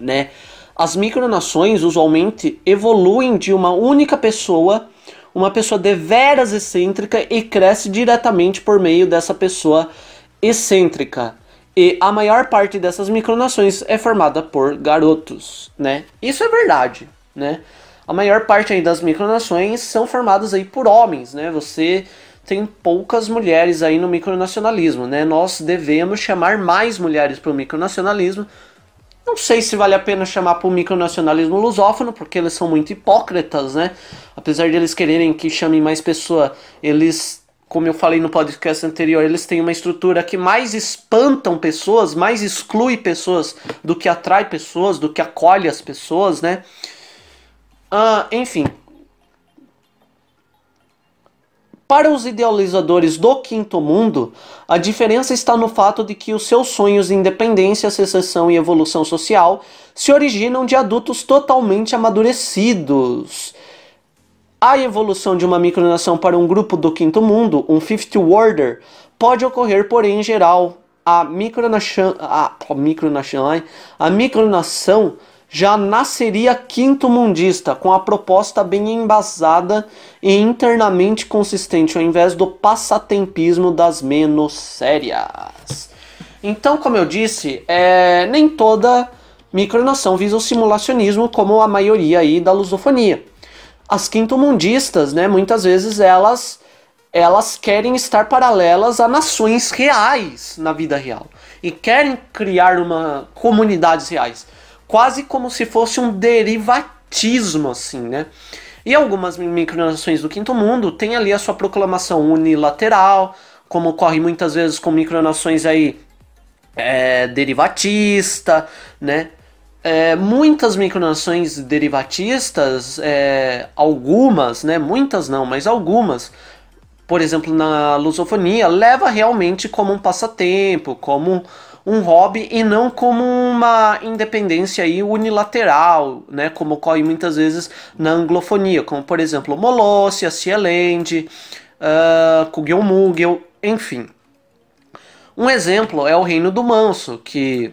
né? As micronações usualmente evoluem de uma única pessoa uma pessoa deveras excêntrica e cresce diretamente por meio dessa pessoa excêntrica. E a maior parte dessas micronações é formada por garotos, né? Isso é verdade, né? A maior parte aí das micronações são formadas aí por homens, né? Você tem poucas mulheres aí no micronacionalismo, né? Nós devemos chamar mais mulheres para o micronacionalismo, não sei se vale a pena chamar para o micronacionalismo lusófono, porque eles são muito hipócritas, né? Apesar de eles quererem que chamem mais pessoa, eles, como eu falei no podcast anterior, eles têm uma estrutura que mais espantam pessoas, mais exclui pessoas do que atrai pessoas, do que acolhe as pessoas, né? Ah, enfim, para os idealizadores do quinto mundo, a diferença está no fato de que os seus sonhos de independência, secessão e evolução social se originam de adultos totalmente amadurecidos. A evolução de uma micronação para um grupo do quinto mundo, um fifth worlder, pode ocorrer, porém, em geral, a micronação, a, a micronação, a micronação já nasceria quinto mundista, com a proposta bem embasada e internamente consistente, ao invés do passatempismo das menos sérias. Então, como eu disse, é, nem toda micronação visa o simulacionismo, como a maioria aí da lusofonia. As quinto-mundistas, né, muitas vezes elas elas querem estar paralelas a nações reais na vida real e querem criar uma comunidades reais quase como se fosse um derivatismo, assim, né? E algumas micronações do Quinto Mundo têm ali a sua proclamação unilateral, como ocorre muitas vezes com micronações aí é, derivatista, né? É, muitas micronações derivatistas, é, algumas, né? Muitas não, mas algumas, por exemplo, na lusofonia, leva realmente como um passatempo, como um hobby e não como uma independência aí unilateral, né, como ocorre muitas vezes na anglofonia, como por exemplo Molossia, Cieland, uh, Kugelmugel, enfim. Um exemplo é o Reino do Manso, que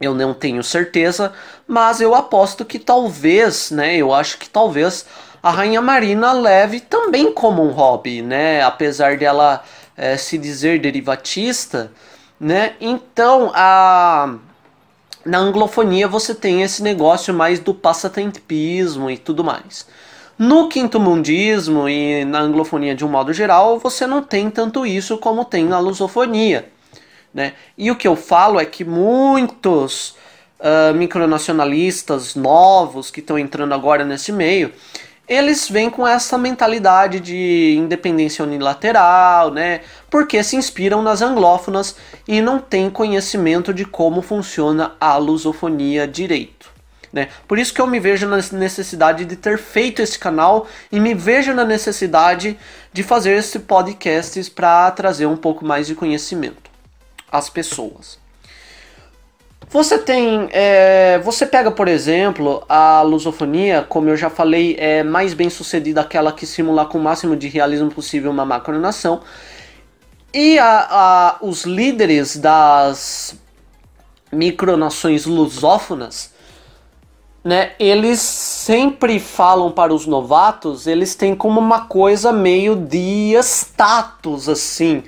eu não tenho certeza, mas eu aposto que talvez, né, eu acho que talvez a Rainha Marina leve também como um hobby, né, apesar dela é, se dizer derivatista, né? Então, a na anglofonia você tem esse negócio mais do passatempismo e tudo mais. No quinto mundismo e na anglofonia de um modo geral, você não tem tanto isso como tem na lusofonia. Né? E o que eu falo é que muitos uh, micronacionalistas novos que estão entrando agora nesse meio, eles vêm com essa mentalidade de independência unilateral, né? Porque se inspiram nas anglófonas e não têm conhecimento de como funciona a lusofonia direito. Né? Por isso que eu me vejo na necessidade de ter feito esse canal e me vejo na necessidade de fazer esse podcast para trazer um pouco mais de conhecimento às pessoas. Você tem. É, você pega, por exemplo, a lusofonia, como eu já falei, é mais bem sucedida aquela que simula com o máximo de realismo possível uma macronação. E a, a, os líderes das micronações lusófonas, né, eles sempre falam para os novatos, eles têm como uma coisa meio de status, assim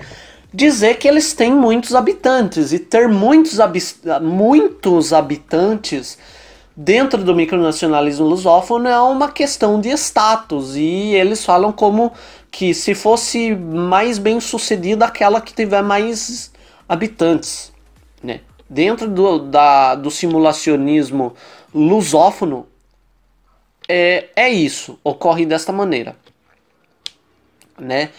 dizer que eles têm muitos habitantes e ter muitos, muitos habitantes dentro do micronacionalismo lusófono é uma questão de status e eles falam como que se fosse mais bem sucedida aquela que tiver mais habitantes, né? Dentro do, da, do simulacionismo lusófono é, é isso, ocorre desta maneira, né?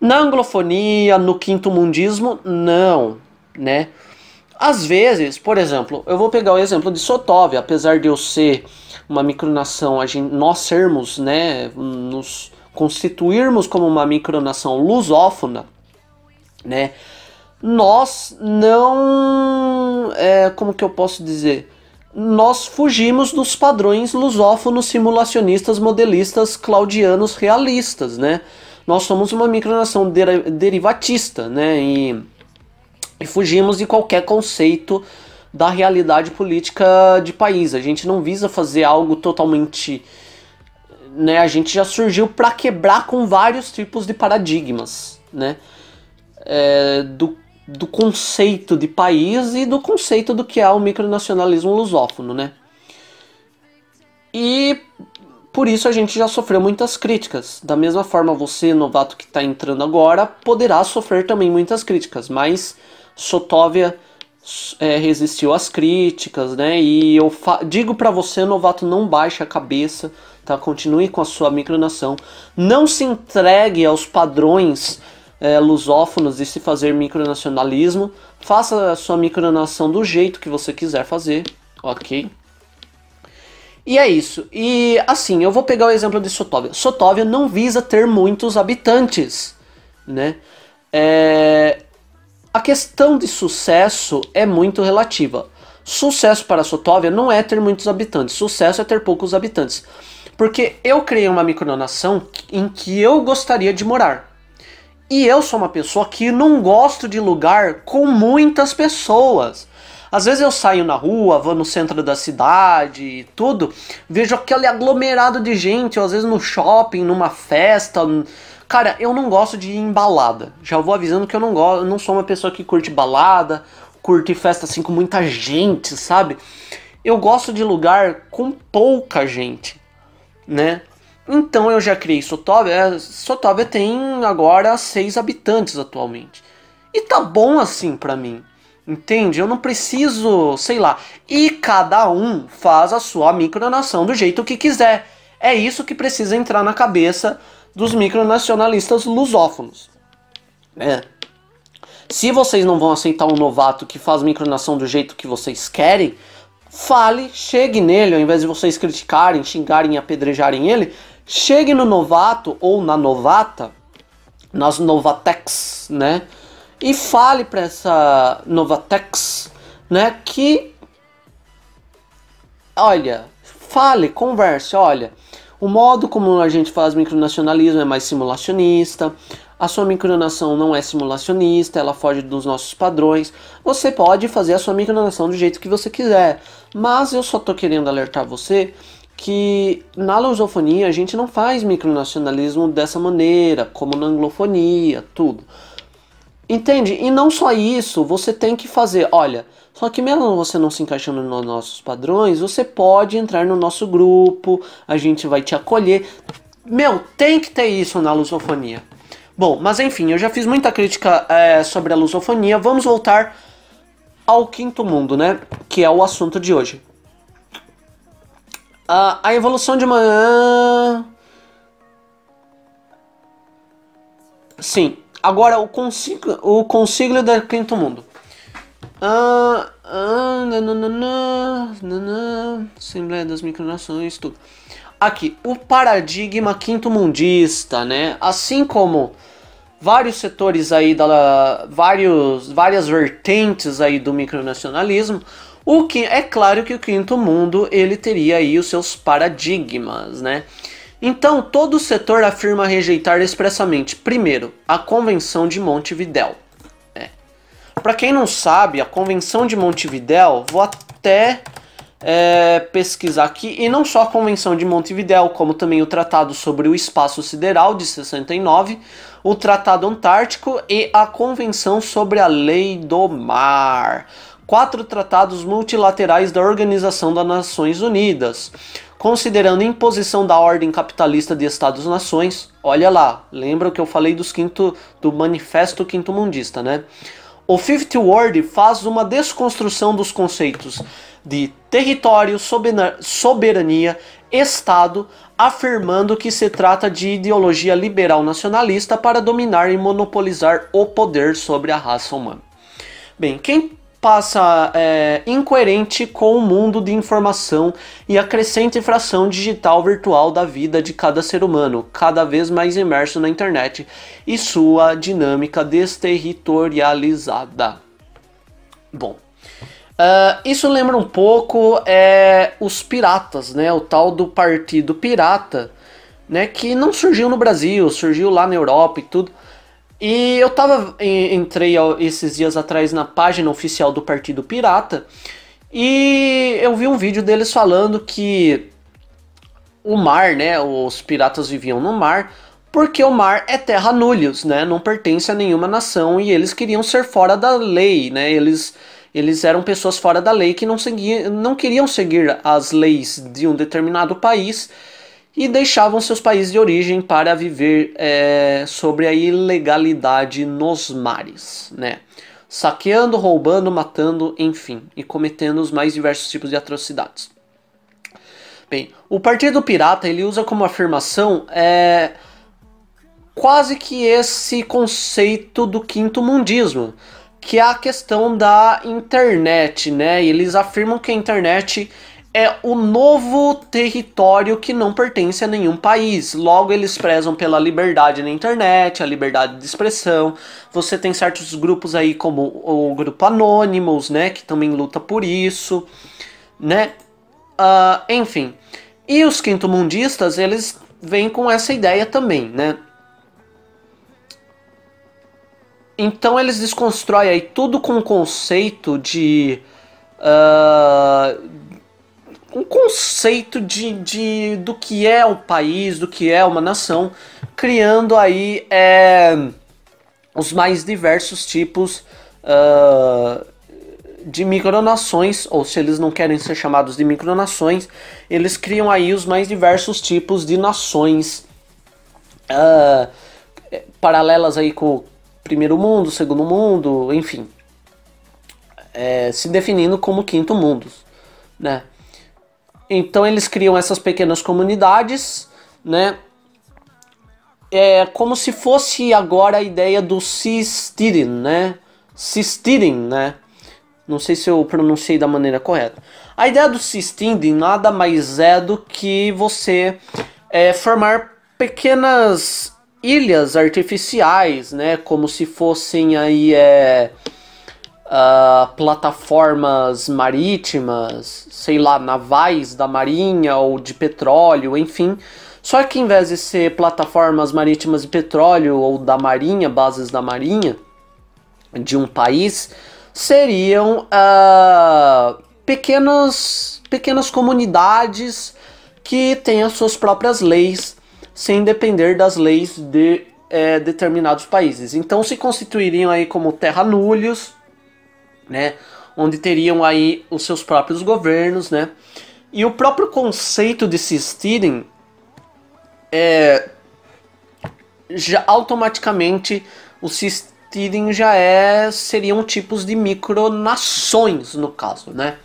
Na anglofonia, no quinto mundismo, não, né? Às vezes, por exemplo, eu vou pegar o exemplo de Sotóvia, apesar de eu ser uma micronação, a gente, nós sermos, né, nos constituirmos como uma micronação lusófona, né, nós não, é, como que eu posso dizer, nós fugimos dos padrões lusófonos simulacionistas modelistas claudianos realistas, né? Nós somos uma micronação derivatista, né? E e fugimos de qualquer conceito da realidade política de país. A gente não visa fazer algo totalmente. Né, a gente já surgiu para quebrar com vários tipos de paradigmas né, é, do, do conceito de país e do conceito do que é o micronacionalismo lusófono. Né. E por isso a gente já sofreu muitas críticas. Da mesma forma, você, novato que está entrando agora, poderá sofrer também muitas críticas, mas Sotóvia é, resistiu às críticas, né? E eu digo para você, novato, não baixe a cabeça, tá? Continue com a sua micronação. Não se entregue aos padrões é, lusófonos de se fazer micronacionalismo. Faça a sua micronação do jeito que você quiser fazer, ok? E é isso. E assim, eu vou pegar o exemplo de Sotóvia. Sotóvia não visa ter muitos habitantes, né? É, a questão de sucesso é muito relativa. Sucesso para Sotóvia não é ter muitos habitantes, sucesso é ter poucos habitantes. Porque eu criei uma micronação em que eu gostaria de morar. E eu sou uma pessoa que não gosto de lugar com muitas pessoas. Às vezes eu saio na rua, vou no centro da cidade e tudo, vejo aquele aglomerado de gente, ou às vezes no shopping, numa festa, Cara, eu não gosto de ir em balada. Já vou avisando que eu não gosto, não sou uma pessoa que curte balada, curte festa assim com muita gente, sabe? Eu gosto de lugar com pouca gente, né? Então eu já criei Sotóvia. É, Sotóvia tem agora seis habitantes atualmente. E tá bom assim pra mim. Entende? Eu não preciso, sei lá. E cada um faz a sua micronação do jeito que quiser. É isso que precisa entrar na cabeça dos micronacionalistas lusófonos. É. Se vocês não vão aceitar um novato que faz micronação do jeito que vocês querem, fale, chegue nele, ao invés de vocês criticarem, xingarem e apedrejarem ele, chegue no novato ou na novata, nas novatex, né? E fale para essa novatex, né, que olha, fale, converse, olha, o modo como a gente faz micronacionalismo é mais simulacionista. A sua micronação não é simulacionista, ela foge dos nossos padrões. Você pode fazer a sua micronação do jeito que você quiser, mas eu só tô querendo alertar você que na lusofonia a gente não faz micronacionalismo dessa maneira, como na anglofonia, tudo. Entende? E não só isso, você tem que fazer, olha, só que mesmo você não se encaixando nos nossos padrões, você pode entrar no nosso grupo, a gente vai te acolher. Meu, tem que ter isso na lusofonia. Bom, mas enfim, eu já fiz muita crítica é, sobre a lusofonia. Vamos voltar ao quinto mundo, né? Que é o assunto de hoje. A, a evolução de uma. Sim, Agora, o consiglio, o consiglio do quinto mundo. Ah, ah, nananana, nanana, Assembleia das Micronações, tudo. Aqui, o paradigma quinto mundista, né? Assim como vários setores aí da vários várias vertentes aí do micronacionalismo, o que é claro que o quinto mundo ele teria aí os seus paradigmas, né? Então, todo o setor afirma rejeitar expressamente, primeiro, a Convenção de Montevidéu. É. Para quem não sabe, a Convenção de Montevidéu, vou até é, pesquisar aqui, e não só a Convenção de Montevidéu, como também o Tratado sobre o Espaço Sideral de 69, o Tratado Antártico e a Convenção sobre a Lei do Mar. Quatro tratados multilaterais da Organização das Nações Unidas, considerando imposição da ordem capitalista de Estados-nações. Olha lá, lembra que eu falei dos quinto, do Manifesto Quinto Mundista, né? O Fifth Word faz uma desconstrução dos conceitos de território, soberania, Estado, afirmando que se trata de ideologia liberal nacionalista para dominar e monopolizar o poder sobre a raça humana. Bem, quem passa é, incoerente com o mundo de informação e a crescente fração digital virtual da vida de cada ser humano, cada vez mais imerso na internet e sua dinâmica desterritorializada. Bom, uh, isso lembra um pouco é, os piratas, né? O tal do Partido Pirata, né? Que não surgiu no Brasil, surgiu lá na Europa e tudo e eu tava entrei esses dias atrás na página oficial do Partido Pirata e eu vi um vídeo deles falando que o mar, né, os piratas viviam no mar porque o mar é terra nullius, né, não pertence a nenhuma nação e eles queriam ser fora da lei, né? Eles eles eram pessoas fora da lei que não, seguiam, não queriam seguir as leis de um determinado país e deixavam seus países de origem para viver é, sobre a ilegalidade nos mares, né? Saqueando, roubando, matando, enfim, e cometendo os mais diversos tipos de atrocidades. Bem, o Partido Pirata ele usa como afirmação é, quase que esse conceito do quinto mundismo, que é a questão da internet, né? E eles afirmam que a internet é o novo território que não pertence a nenhum país. Logo, eles prezam pela liberdade na internet, a liberdade de expressão. Você tem certos grupos aí, como o grupo Anonymous, né, que também luta por isso, né? Uh, enfim. E os quinto-mundistas, eles vêm com essa ideia também, né? Então eles desconstroem aí tudo com o conceito de, uh, um conceito de, de, do que é o país, do que é uma nação, criando aí é, os mais diversos tipos uh, de micronações, ou se eles não querem ser chamados de micronações, eles criam aí os mais diversos tipos de nações uh, paralelas aí com o primeiro mundo, segundo mundo, enfim, é, se definindo como quinto mundo, né? Então eles criam essas pequenas comunidades, né? É como se fosse agora a ideia do Sistidin, né? Sistidin, né? Não sei se eu pronunciei da maneira correta. A ideia do Sistidin nada mais é do que você é, formar pequenas ilhas artificiais, né? Como se fossem aí é, uh, plataformas marítimas, sei lá, navais da marinha ou de petróleo, enfim. Só que em vez de ser plataformas marítimas de petróleo ou da marinha, bases da marinha de um país, seriam uh, pequenos, pequenas comunidades que têm as suas próprias leis, sem depender das leis de é, determinados países. Então se constituiriam aí como terranúlios, né? Onde teriam aí os seus próprios governos, né? E o próprio conceito de Sistidem é já automaticamente o Sistidem já é seriam tipos de micronações no caso, né?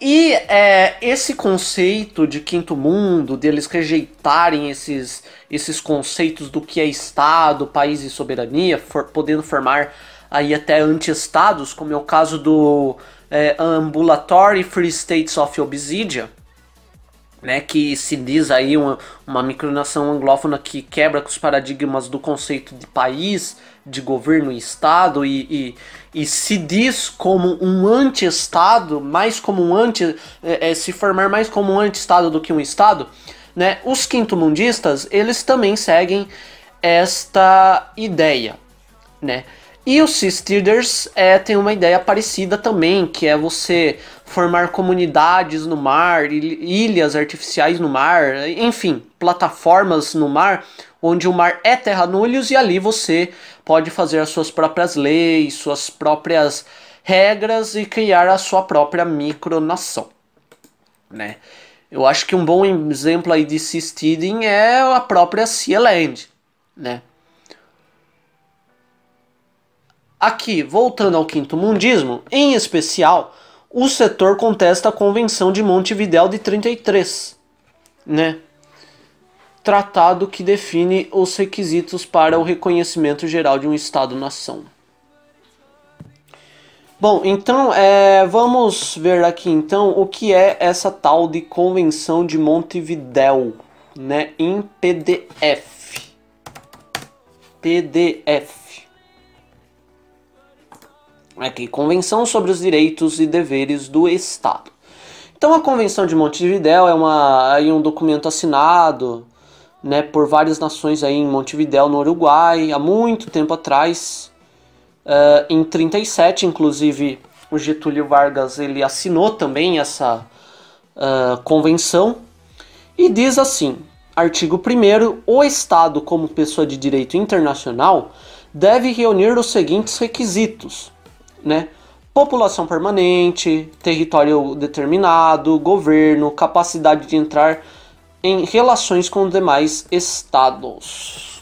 E é, esse conceito de quinto mundo, deles rejeitarem esses, esses conceitos do que é Estado, país e soberania, for, podendo formar aí até anti-estados, como é o caso do é, Ambulatory Free States of Obsidian, né, que se diz aí uma, uma micronação anglófona que quebra com os paradigmas do conceito de país, de governo e Estado e, e, e se diz como um anti-Estado, mais como um anti, é, é, se formar mais como um anti-Estado do que um Estado, né, os quinto-mundistas, eles também seguem esta ideia, né, e os Seasteaders é, tem uma ideia parecida também, que é você formar comunidades no mar, ilhas artificiais no mar, enfim, plataformas no mar, onde o mar é terra nullius e ali você pode fazer as suas próprias leis, suas próprias regras e criar a sua própria micronação, né? Eu acho que um bom exemplo aí de seasteading é a própria Sea Land, né? Aqui, voltando ao quinto mundismo, em especial, o setor contesta a Convenção de Montevidéu de 33, né? Tratado que define os requisitos para o reconhecimento geral de um Estado-nação. Bom, então é, vamos ver aqui então o que é essa tal de Convenção de Montevidéu, né, em PDF. PDF. Aqui, Convenção sobre os Direitos e Deveres do Estado. Então a Convenção de Montevidéu é uma, um documento assinado né, por várias nações aí em Montevidéu, no Uruguai, há muito tempo atrás. Uh, em 37, inclusive, o Getúlio Vargas ele assinou também essa uh, convenção e diz assim: artigo 1 o Estado, como pessoa de direito internacional, deve reunir os seguintes requisitos, né? População permanente, território determinado, governo, capacidade de entrar em relações com demais estados.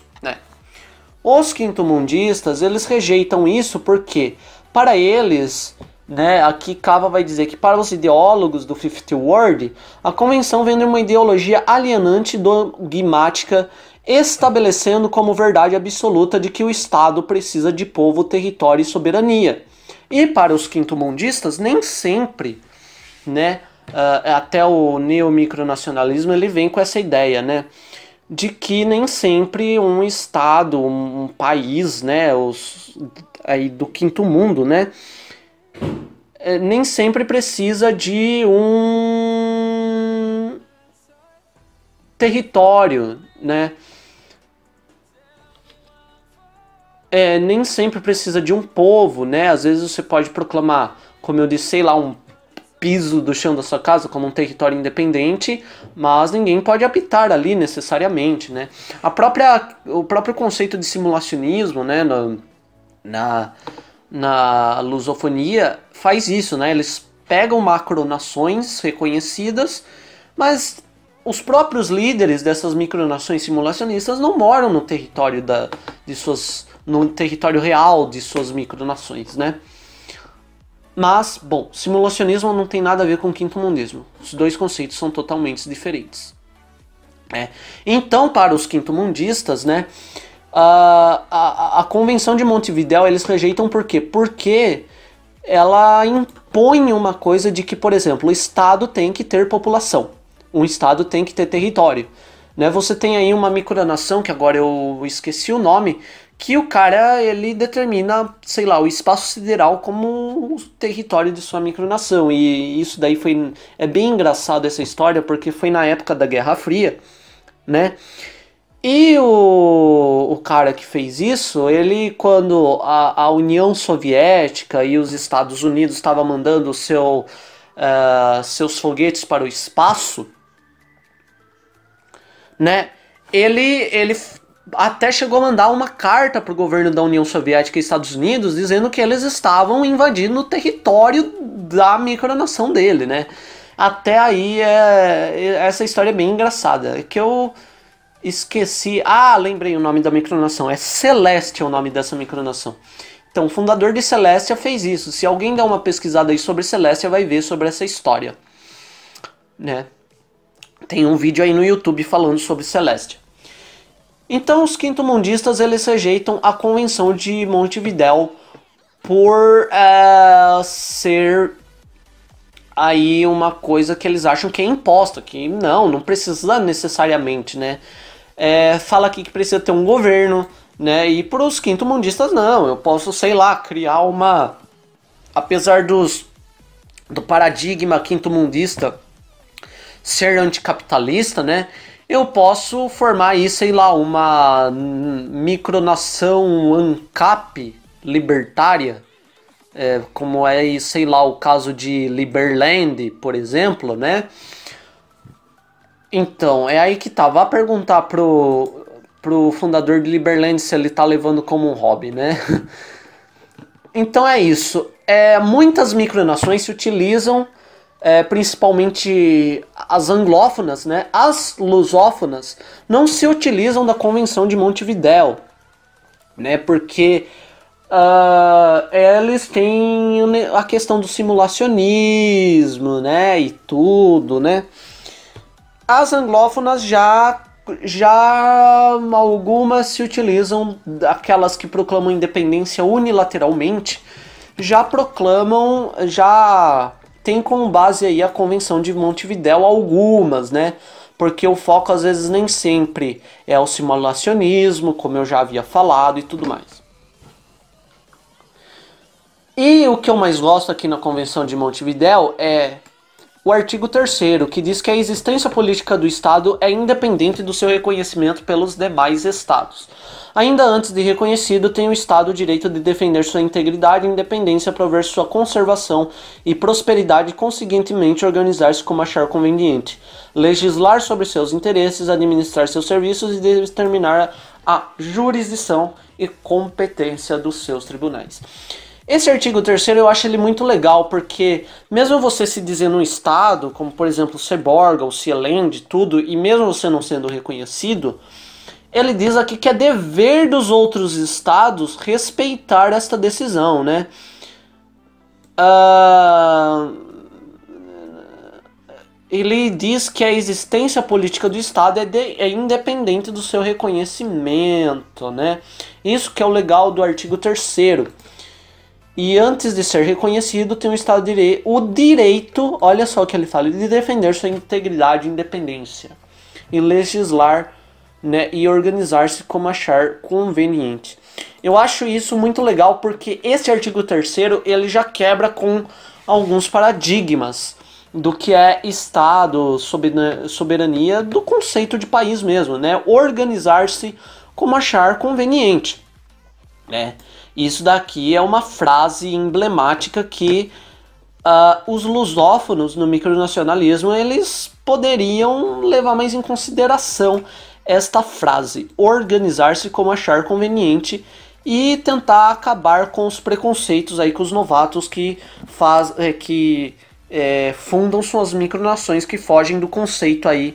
Os quinto-mundistas, eles rejeitam isso porque, para eles, né, aqui Cava vai dizer que para os ideólogos do Fifth World, a convenção vem de uma ideologia alienante dogmática, estabelecendo como verdade absoluta de que o Estado precisa de povo, território e soberania. E para os quinto-mundistas, nem sempre, né, uh, até o neomicronacionalismo ele vem com essa ideia, né, de que nem sempre um estado, um, um país, né, os aí do quinto mundo, né, é, nem sempre precisa de um território, né? É, nem sempre precisa de um povo, né? Às vezes você pode proclamar, como eu disse, sei lá, um piso do chão da sua casa como um território independente, mas ninguém pode habitar ali necessariamente, né? A própria, o próprio conceito de simulacionismo, né, na, na, na lusofonia faz isso, né? Eles pegam macronações reconhecidas, mas os próprios líderes dessas micronações simulacionistas não moram no território da, de suas, no território real de suas micronações, né? Mas, bom, simulacionismo não tem nada a ver com quinto mundismo. Os dois conceitos são totalmente diferentes. É. Então, para os quinto mundistas, né, a, a, a Convenção de Montevidéu eles rejeitam por quê? Porque ela impõe uma coisa de que, por exemplo, o Estado tem que ter população, um Estado tem que ter território. Né? Você tem aí uma micronação, que agora eu esqueci o nome, que o cara ele determina, sei lá, o espaço sideral como o território de sua micronação. E isso daí foi é bem engraçado essa história porque foi na época da Guerra Fria, né? E o, o cara que fez isso, ele quando a, a União Soviética e os Estados Unidos estavam mandando seu, uh, seus foguetes para o espaço, né? Ele, ele até chegou a mandar uma carta para o governo da União Soviética e Estados Unidos dizendo que eles estavam invadindo o território da micronação dele, né? Até aí é, essa história é bem engraçada. É que eu esqueci. Ah, lembrei o nome da micronação. É Celeste é o nome dessa micronação. Então, o fundador de Celestia fez isso. Se alguém der uma pesquisada aí sobre Celestia, vai ver sobre essa história. Né? Tem um vídeo aí no YouTube falando sobre Celestia. Então os quinto-mundistas eles rejeitam a Convenção de Montevidéu por é, ser aí uma coisa que eles acham que é imposta, que não, não precisa necessariamente, né? É, fala aqui que precisa ter um governo, né? E para os quinto-mundistas não, eu posso, sei lá, criar uma... Apesar dos, do paradigma quinto-mundista ser anticapitalista, né? Eu posso formar aí, sei lá, uma micronação ANCAP libertária, é, como é, sei lá, o caso de Liberland, por exemplo, né? Então, é aí que tá. Vá perguntar pro, pro fundador de Liberland se ele tá levando como um hobby, né? Então é isso. É, muitas micronações se utilizam, é, principalmente as anglófonas, né? As lusófonas não se utilizam da Convenção de Montevidéu, né? Porque uh, eles têm a questão do simulacionismo, né? E tudo, né? As anglófonas já já algumas se utilizam, aquelas que proclamam independência unilateralmente, já proclamam, já tem como base aí a Convenção de Montevidéu algumas, né? Porque o foco às vezes nem sempre é o simulacionismo, como eu já havia falado e tudo mais. E o que eu mais gosto aqui na Convenção de Montevidéu é o artigo 3 que diz que a existência política do Estado é independente do seu reconhecimento pelos demais Estados. Ainda antes de reconhecido, tem o Estado o direito de defender sua integridade e independência, prover sua conservação e prosperidade e, conseguintemente, organizar-se como achar conveniente, legislar sobre seus interesses, administrar seus serviços e determinar a jurisdição e competência dos seus tribunais. Esse artigo terceiro eu acho ele muito legal, porque mesmo você se dizendo um estado, como por exemplo Seborga ou Cieland, tudo, e mesmo você não sendo reconhecido, ele diz aqui que é dever dos outros estados respeitar esta decisão, né? Uh, ele diz que a existência política do Estado é, de, é, independente do seu reconhecimento, né? Isso que é o legal do artigo 3 e antes de ser reconhecido, tem o Estado de Direito, o direito, olha só o que ele fala, de defender sua integridade e independência, e legislar né, e organizar-se como achar conveniente. Eu acho isso muito legal porque esse artigo 3 ele já quebra com alguns paradigmas do que é Estado, soberania, do conceito de país mesmo, né? Organizar-se como achar conveniente, né? Isso daqui é uma frase emblemática que uh, os lusófonos no micronacionalismo eles poderiam levar mais em consideração esta frase, organizar-se como achar conveniente e tentar acabar com os preconceitos aí com os novatos que faz, é, que é, fundam suas micronações que fogem do conceito aí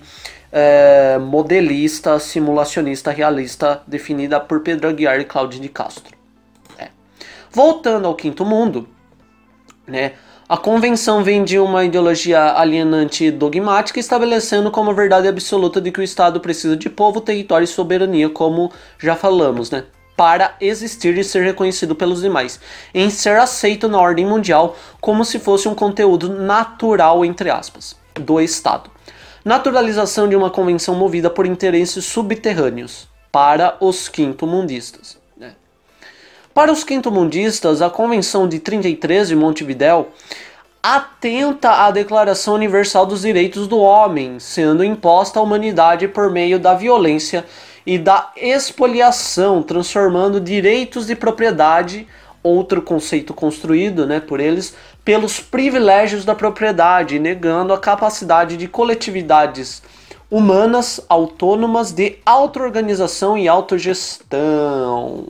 é, modelista, simulacionista, realista definida por Pedro Aguiar e Cláudio de Castro. Voltando ao quinto mundo, né? A convenção vem de uma ideologia alienante e dogmática, estabelecendo como verdade absoluta de que o Estado precisa de povo, território e soberania, como já falamos, né? Para existir e ser reconhecido pelos demais, em ser aceito na ordem mundial como se fosse um conteúdo natural, entre aspas, do Estado. Naturalização de uma convenção movida por interesses subterrâneos para os quinto-mundistas. Para os quinto-mundistas, a Convenção de 33 de Montevidéu atenta à Declaração Universal dos Direitos do Homem, sendo imposta à humanidade por meio da violência e da expoliação, transformando direitos de propriedade, outro conceito construído né, por eles, pelos privilégios da propriedade, negando a capacidade de coletividades humanas autônomas de auto-organização e autogestão.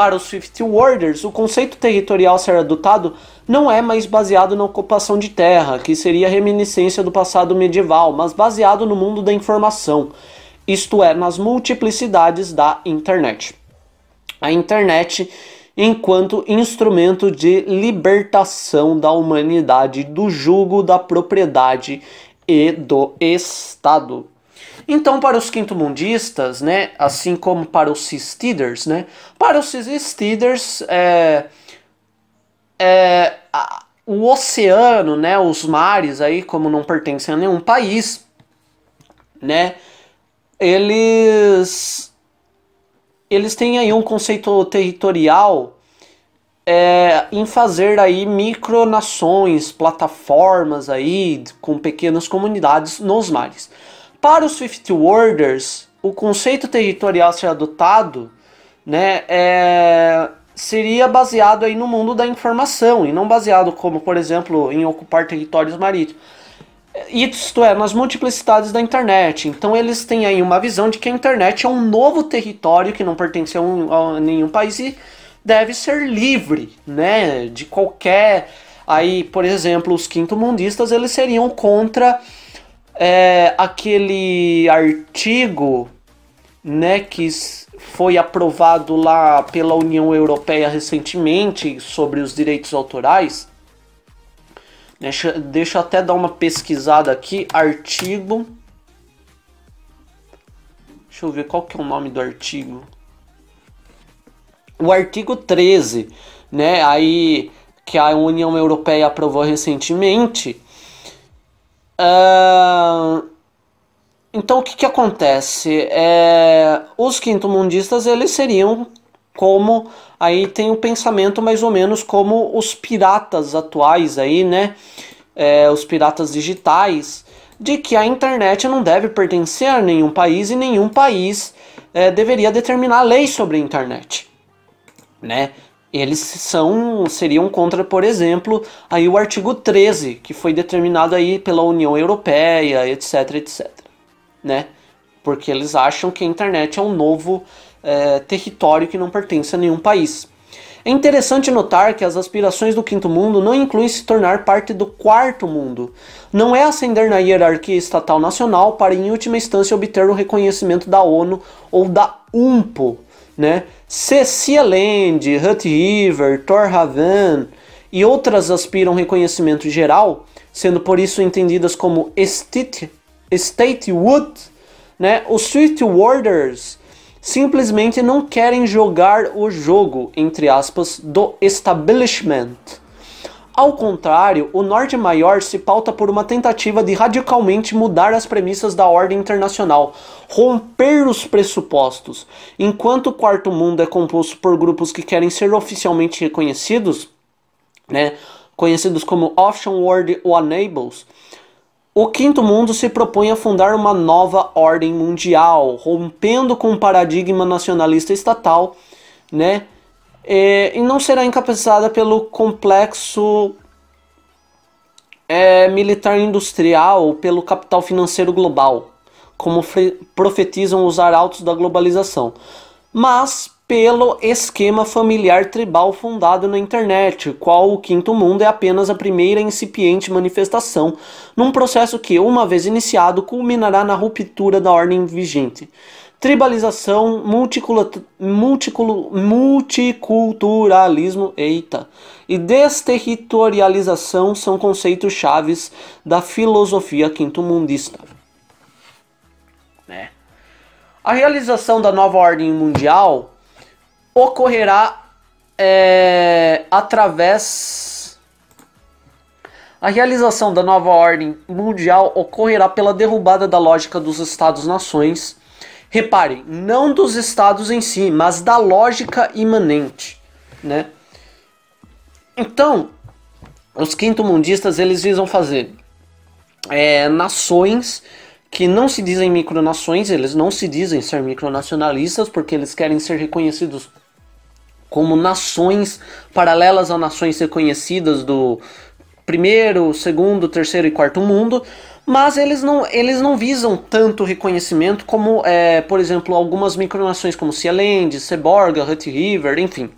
Para os Fifty Warders, o conceito territorial ser adotado não é mais baseado na ocupação de terra, que seria reminiscência do passado medieval, mas baseado no mundo da informação, isto é, nas multiplicidades da internet. A internet enquanto instrumento de libertação da humanidade do jugo da propriedade e do Estado. Então, para os quinto-mundistas, né, assim como para os cistíders, né, para os cistíders, é, é, a, o oceano, né, os mares aí, como não pertencem a nenhum país, né, eles eles têm aí um conceito territorial é, em fazer aí micronações, plataformas aí com pequenas comunidades nos mares. Para os Fifth Worders, o conceito territorial ser adotado né, é, seria baseado aí no mundo da informação e não baseado como, por exemplo, em ocupar territórios marítimos. Isto é, nas multiplicidades da internet. Então eles têm aí uma visão de que a internet é um novo território que não pertence a, um, a nenhum país e deve ser livre, né, de qualquer aí, por exemplo, os quinto-mundistas eles seriam contra é, aquele artigo, né, que foi aprovado lá pela União Europeia recentemente sobre os direitos autorais. Deixa, deixa eu até dar uma pesquisada aqui. Artigo. Deixa eu ver qual que é o nome do artigo. O artigo 13, né? Aí que a União Europeia aprovou recentemente. Então o que, que acontece? É, os quinto-mundistas eles seriam como aí tem o um pensamento mais ou menos como os piratas atuais aí, né? É, os piratas digitais, de que a internet não deve pertencer a nenhum país e nenhum país é, deveria determinar leis sobre a internet, né? Eles são seriam contra, por exemplo, aí o artigo 13, que foi determinado aí pela União Europeia, etc, etc né? Porque eles acham que a internet é um novo é, território que não pertence a nenhum país. É interessante notar que as aspirações do quinto mundo não incluem se tornar parte do quarto mundo. Não é ascender na hierarquia estatal nacional para, em última instância, obter o reconhecimento da ONU ou da UMPO. Né? Cecilia Land, Hut River, Thor Haven e outras aspiram reconhecimento geral, sendo por isso entendidas como estit Statewood, né, os Swift Warders simplesmente não querem jogar o jogo, entre aspas, do establishment. Ao contrário, o Norte Maior se pauta por uma tentativa de radicalmente mudar as premissas da ordem internacional, romper os pressupostos. Enquanto o Quarto Mundo é composto por grupos que querem ser oficialmente reconhecidos, né, conhecidos como Option World Enables, o Quinto Mundo se propõe a fundar uma nova ordem mundial, rompendo com o paradigma nacionalista estatal, né? E, e não será encabeçada pelo complexo é, militar industrial pelo capital financeiro global, como profetizam os arautos da globalização, mas pelo esquema familiar tribal fundado na internet, qual o Quinto Mundo é apenas a primeira incipiente manifestação, num processo que, uma vez iniciado, culminará na ruptura da ordem vigente. Tribalização, multiculturalismo eita, e desterritorialização são conceitos chaves da filosofia quinto-mundista. Né? A realização da nova ordem mundial ocorrerá é, através. A realização da nova ordem mundial ocorrerá pela derrubada da lógica dos Estados-nações. Reparem, não dos Estados em si, mas da lógica imanente, né? Então, os quinto-mundistas eles visam fazer é, nações que não se dizem micronações, eles não se dizem ser micronacionalistas porque eles querem ser reconhecidos como nações paralelas a nações reconhecidas do primeiro, segundo, terceiro e quarto mundo, mas eles não, eles não visam tanto reconhecimento como, é, por exemplo, algumas micronações como Sealand, Seborga, Hut River, enfim.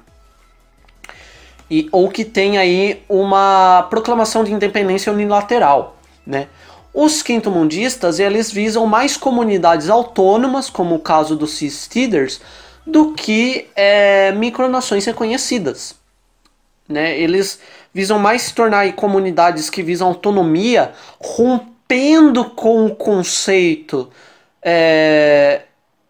E, ou que tem aí uma proclamação de independência unilateral, né? Os quinto-mundistas, eles visam mais comunidades autônomas, como o caso dos Seasteaders, do que é, micronações reconhecidas. Né? Eles visam mais se tornar comunidades que visam autonomia, rompendo com o conceito é,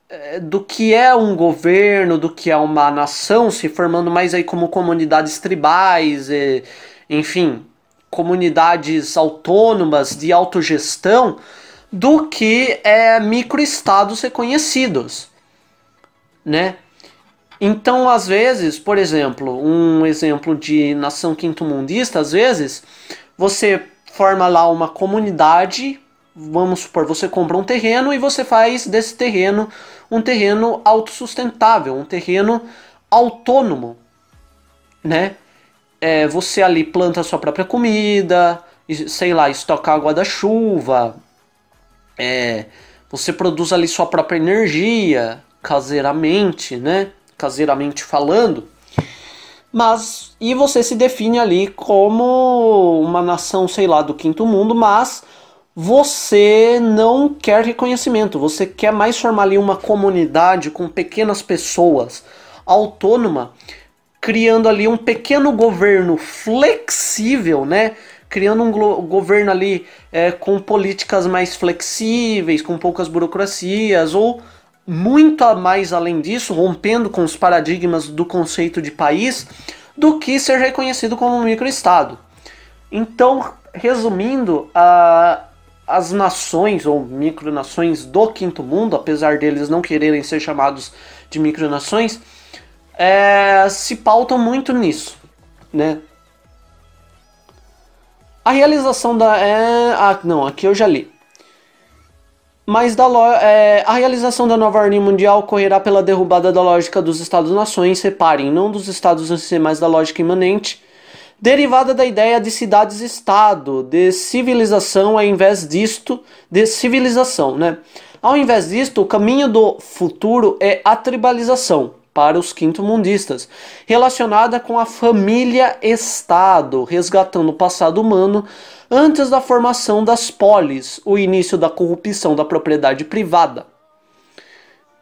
é, do que é um governo, do que é uma nação, se formando mais aí como comunidades tribais, e, enfim, comunidades autônomas de autogestão, do que é, microestados reconhecidos né? Então, às vezes, por exemplo, um exemplo de nação quinto-mundista, às vezes, você forma lá uma comunidade, vamos supor, você compra um terreno e você faz desse terreno um terreno autossustentável, um terreno autônomo, né? É, você ali planta sua própria comida, sei lá, estoca água da chuva, é, você produz ali sua própria energia, caseiramente, né? Caseiramente falando. Mas, e você se define ali como uma nação, sei lá, do quinto mundo, mas você não quer reconhecimento, você quer mais formar ali uma comunidade com pequenas pessoas autônoma, criando ali um pequeno governo flexível, né? Criando um governo ali é, com políticas mais flexíveis, com poucas burocracias, ou muito mais além disso, rompendo com os paradigmas do conceito de país, do que ser reconhecido como um microestado. Então, resumindo, a, as nações ou micronações do quinto mundo, apesar deles não quererem ser chamados de micronações, é, se pautam muito nisso, né? A realização da é, ah, não, aqui eu já li. Mas da, é, a realização da nova ordem mundial ocorrerá pela derrubada da lógica dos Estados-nações, reparem, não dos Estados em mas da lógica imanente, derivada da ideia de cidades-estado, de civilização, ao invés disto, de civilização, né? Ao invés disto, o caminho do futuro é a tribalização para os quinto-mundistas, relacionada com a família-estado, resgatando o passado humano antes da formação das polis, o início da corrupção da propriedade privada.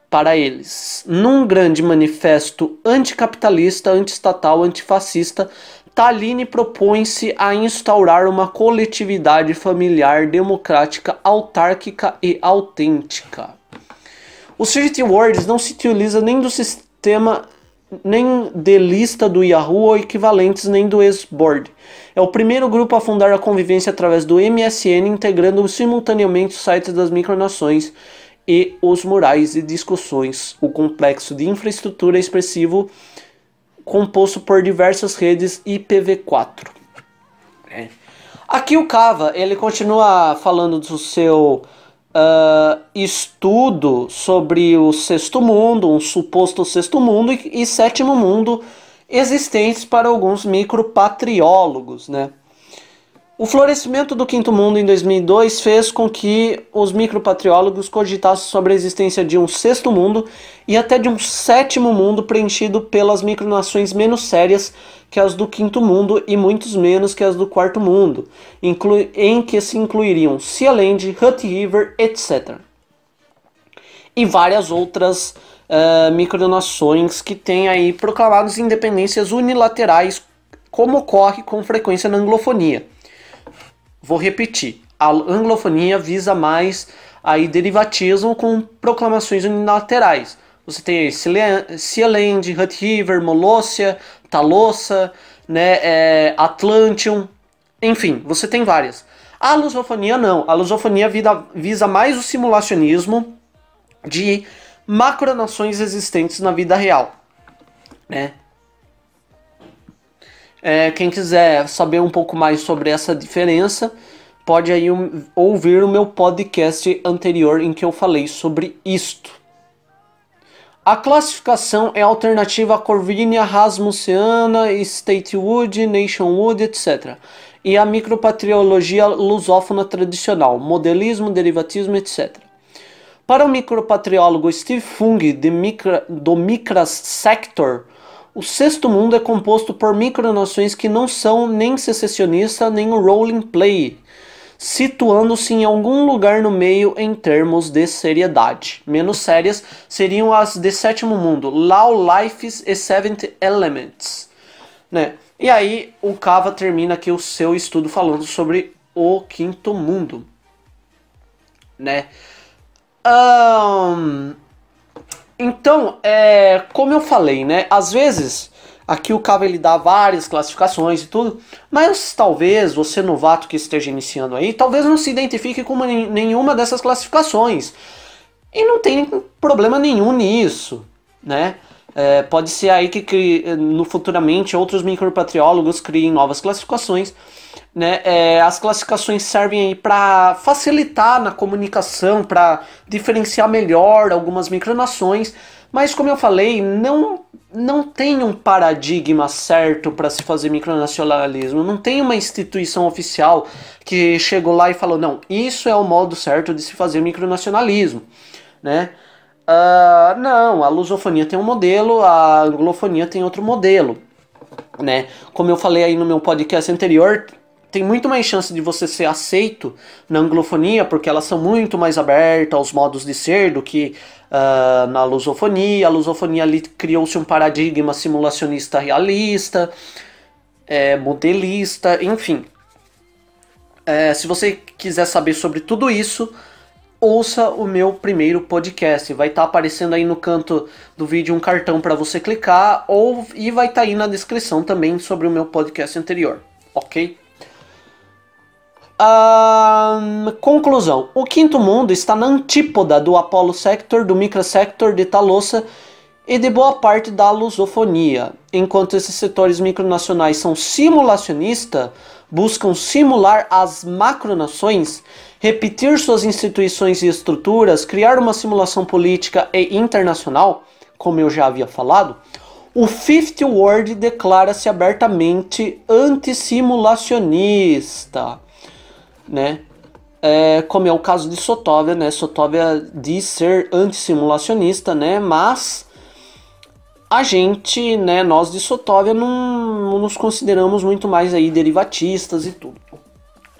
Para eles, num grande manifesto anticapitalista, antiestatal, antifascista, Taline propõe-se a instaurar uma coletividade familiar democrática, autárquica e autêntica. O City Words não se utiliza nem do sistema nem de lista do Yahoo ou equivalentes nem do Xboard. É o primeiro grupo a fundar a convivência através do MSN, integrando simultaneamente os sites das micronações e os murais e discussões, o complexo de infraestrutura expressivo composto por diversas redes IPv4. É. Aqui o Cava ele continua falando do seu uh, estudo sobre o sexto mundo, um suposto sexto mundo e, e sétimo mundo existentes para alguns micropatriólogos, né? O florescimento do quinto mundo em 2002 fez com que os micropatriólogos cogitassem sobre a existência de um sexto mundo e até de um sétimo mundo preenchido pelas micronações menos sérias que as do quinto mundo e muitos menos que as do quarto mundo, em que se incluiriam Sealand, Hutt River, etc. E várias outras uh, micronações que têm aí proclamados independências unilaterais, como ocorre com frequência na anglofonia. Vou repetir. A anglofonia visa mais aí derivatismo com proclamações unilaterais. Você tem Sealand, Hutt River, Molossia, Talossa, né, é, Atlantium, enfim, você tem várias. A lusofonia não. A lusofonia visa, visa mais o simulacionismo de macronações existentes na vida real, né? É, quem quiser saber um pouco mais sobre essa diferença, pode aí um, ouvir o meu podcast anterior em que eu falei sobre isto. A classificação é alternativa a Corvinia, Rasmussiana, Statewood, Nationwood, etc. E a micropatriologia lusófona tradicional, modelismo, derivatismo, etc. Para o micropatriólogo Steve Fung, micra, do Micras Sector, o sexto mundo é composto por micronações que não são nem secessionista nem o rolling play, situando-se em algum lugar no meio em termos de seriedade. Menos sérias seriam as de sétimo mundo, Law Lifes e Seventh Elements. Né? E aí o Cava termina aqui o seu estudo falando sobre o quinto mundo. Né? Um, então, é, como eu falei, né? Às vezes, aqui o Cava ele dá várias classificações e tudo, mas talvez você novato que esteja iniciando aí, talvez não se identifique com nenhuma dessas classificações. E não tem problema nenhum nisso, né? É, pode ser aí que, que no futuramente outros micropatriólogos criem novas classificações. Né? É, as classificações servem para facilitar na comunicação, para diferenciar melhor algumas micronações, Mas como eu falei, não não tem um paradigma certo para se fazer micronacionalismo, não tem uma instituição oficial que chegou lá e falou: não, isso é o modo certo de se fazer micronacionalismo, né? Uh, não, a lusofonia tem um modelo, a anglofonia tem outro modelo, né? Como eu falei aí no meu podcast anterior, tem muito mais chance de você ser aceito na anglofonia, porque elas são muito mais abertas aos modos de ser do que uh, na lusofonia. A lusofonia ali criou-se um paradigma simulacionista realista, é, modelista, enfim. É, se você quiser saber sobre tudo isso, ouça o meu primeiro podcast. Vai estar tá aparecendo aí no canto do vídeo um cartão para você clicar ou e vai estar tá aí na descrição também sobre o meu podcast anterior, ok? Conclusão. O quinto mundo está na antípoda do Apollo Sector, do Microsector de Talossa e de boa parte da lusofonia. Enquanto esses setores micronacionais são simulacionistas, buscam simular as macronações, repetir suas instituições e estruturas, criar uma simulação política e internacional, como eu já havia falado, o Fifth World declara-se abertamente antissimulacionista né? É, como é o caso de Sotóvia, né? Sotóvia diz ser antissimulacionista, né? Mas a gente, né, nós de Sotóvia não, não nos consideramos muito mais aí derivatistas e tudo,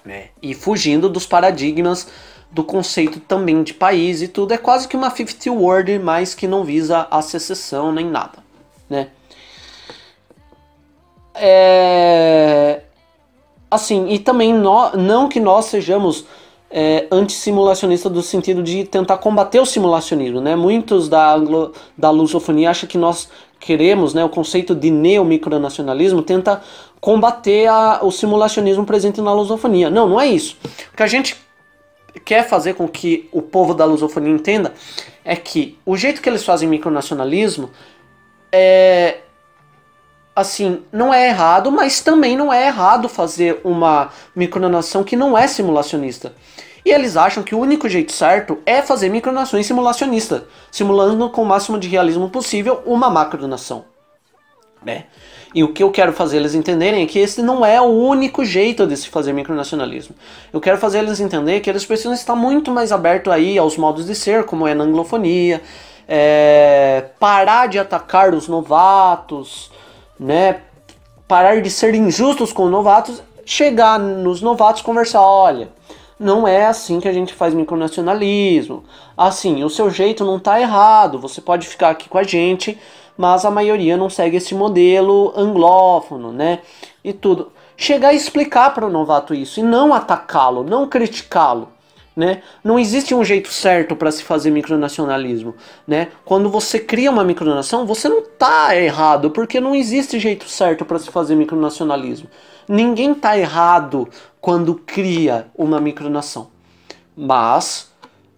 né? E fugindo dos paradigmas do conceito também de país e tudo, é quase que uma fifth world, mas que não visa a secessão nem nada, né? É, assim, e também no, não que nós sejamos é, antissimulacionistas do sentido de tentar combater o simulacionismo, né? Muitos da, anglo, da lusofonia acham que nós queremos, né, o conceito de neomicronacionalismo tenta combater a, o simulacionismo presente na lusofonia. Não, não é isso. O que a gente quer fazer com que o povo da lusofonia entenda é que o jeito que eles fazem micronacionalismo é, assim, não é errado, mas também não é errado fazer uma micronação que não é simulacionista. E eles acham que o único jeito certo é fazer micronações simulacionistas, simulando com o máximo de realismo possível uma macronação. Né? E o que eu quero fazer eles entenderem é que esse não é o único jeito de se fazer micronacionalismo. Eu quero fazer eles entender que eles precisam estar muito mais abertos aí aos modos de ser, como é na anglofonia, é, parar de atacar os novatos, né, parar de ser injustos com os novatos, chegar nos novatos conversar, olha, não é assim que a gente faz micronacionalismo. Assim, o seu jeito não está errado, você pode ficar aqui com a gente, mas a maioria não segue esse modelo anglófono, né? E tudo. Chegar e explicar para o novato isso e não atacá-lo, não criticá-lo. Né? Não existe um jeito certo para se fazer micronacionalismo. Né? Quando você cria uma micronação, você não está errado, porque não existe jeito certo para se fazer micronacionalismo. Ninguém está errado quando cria uma micronação. Mas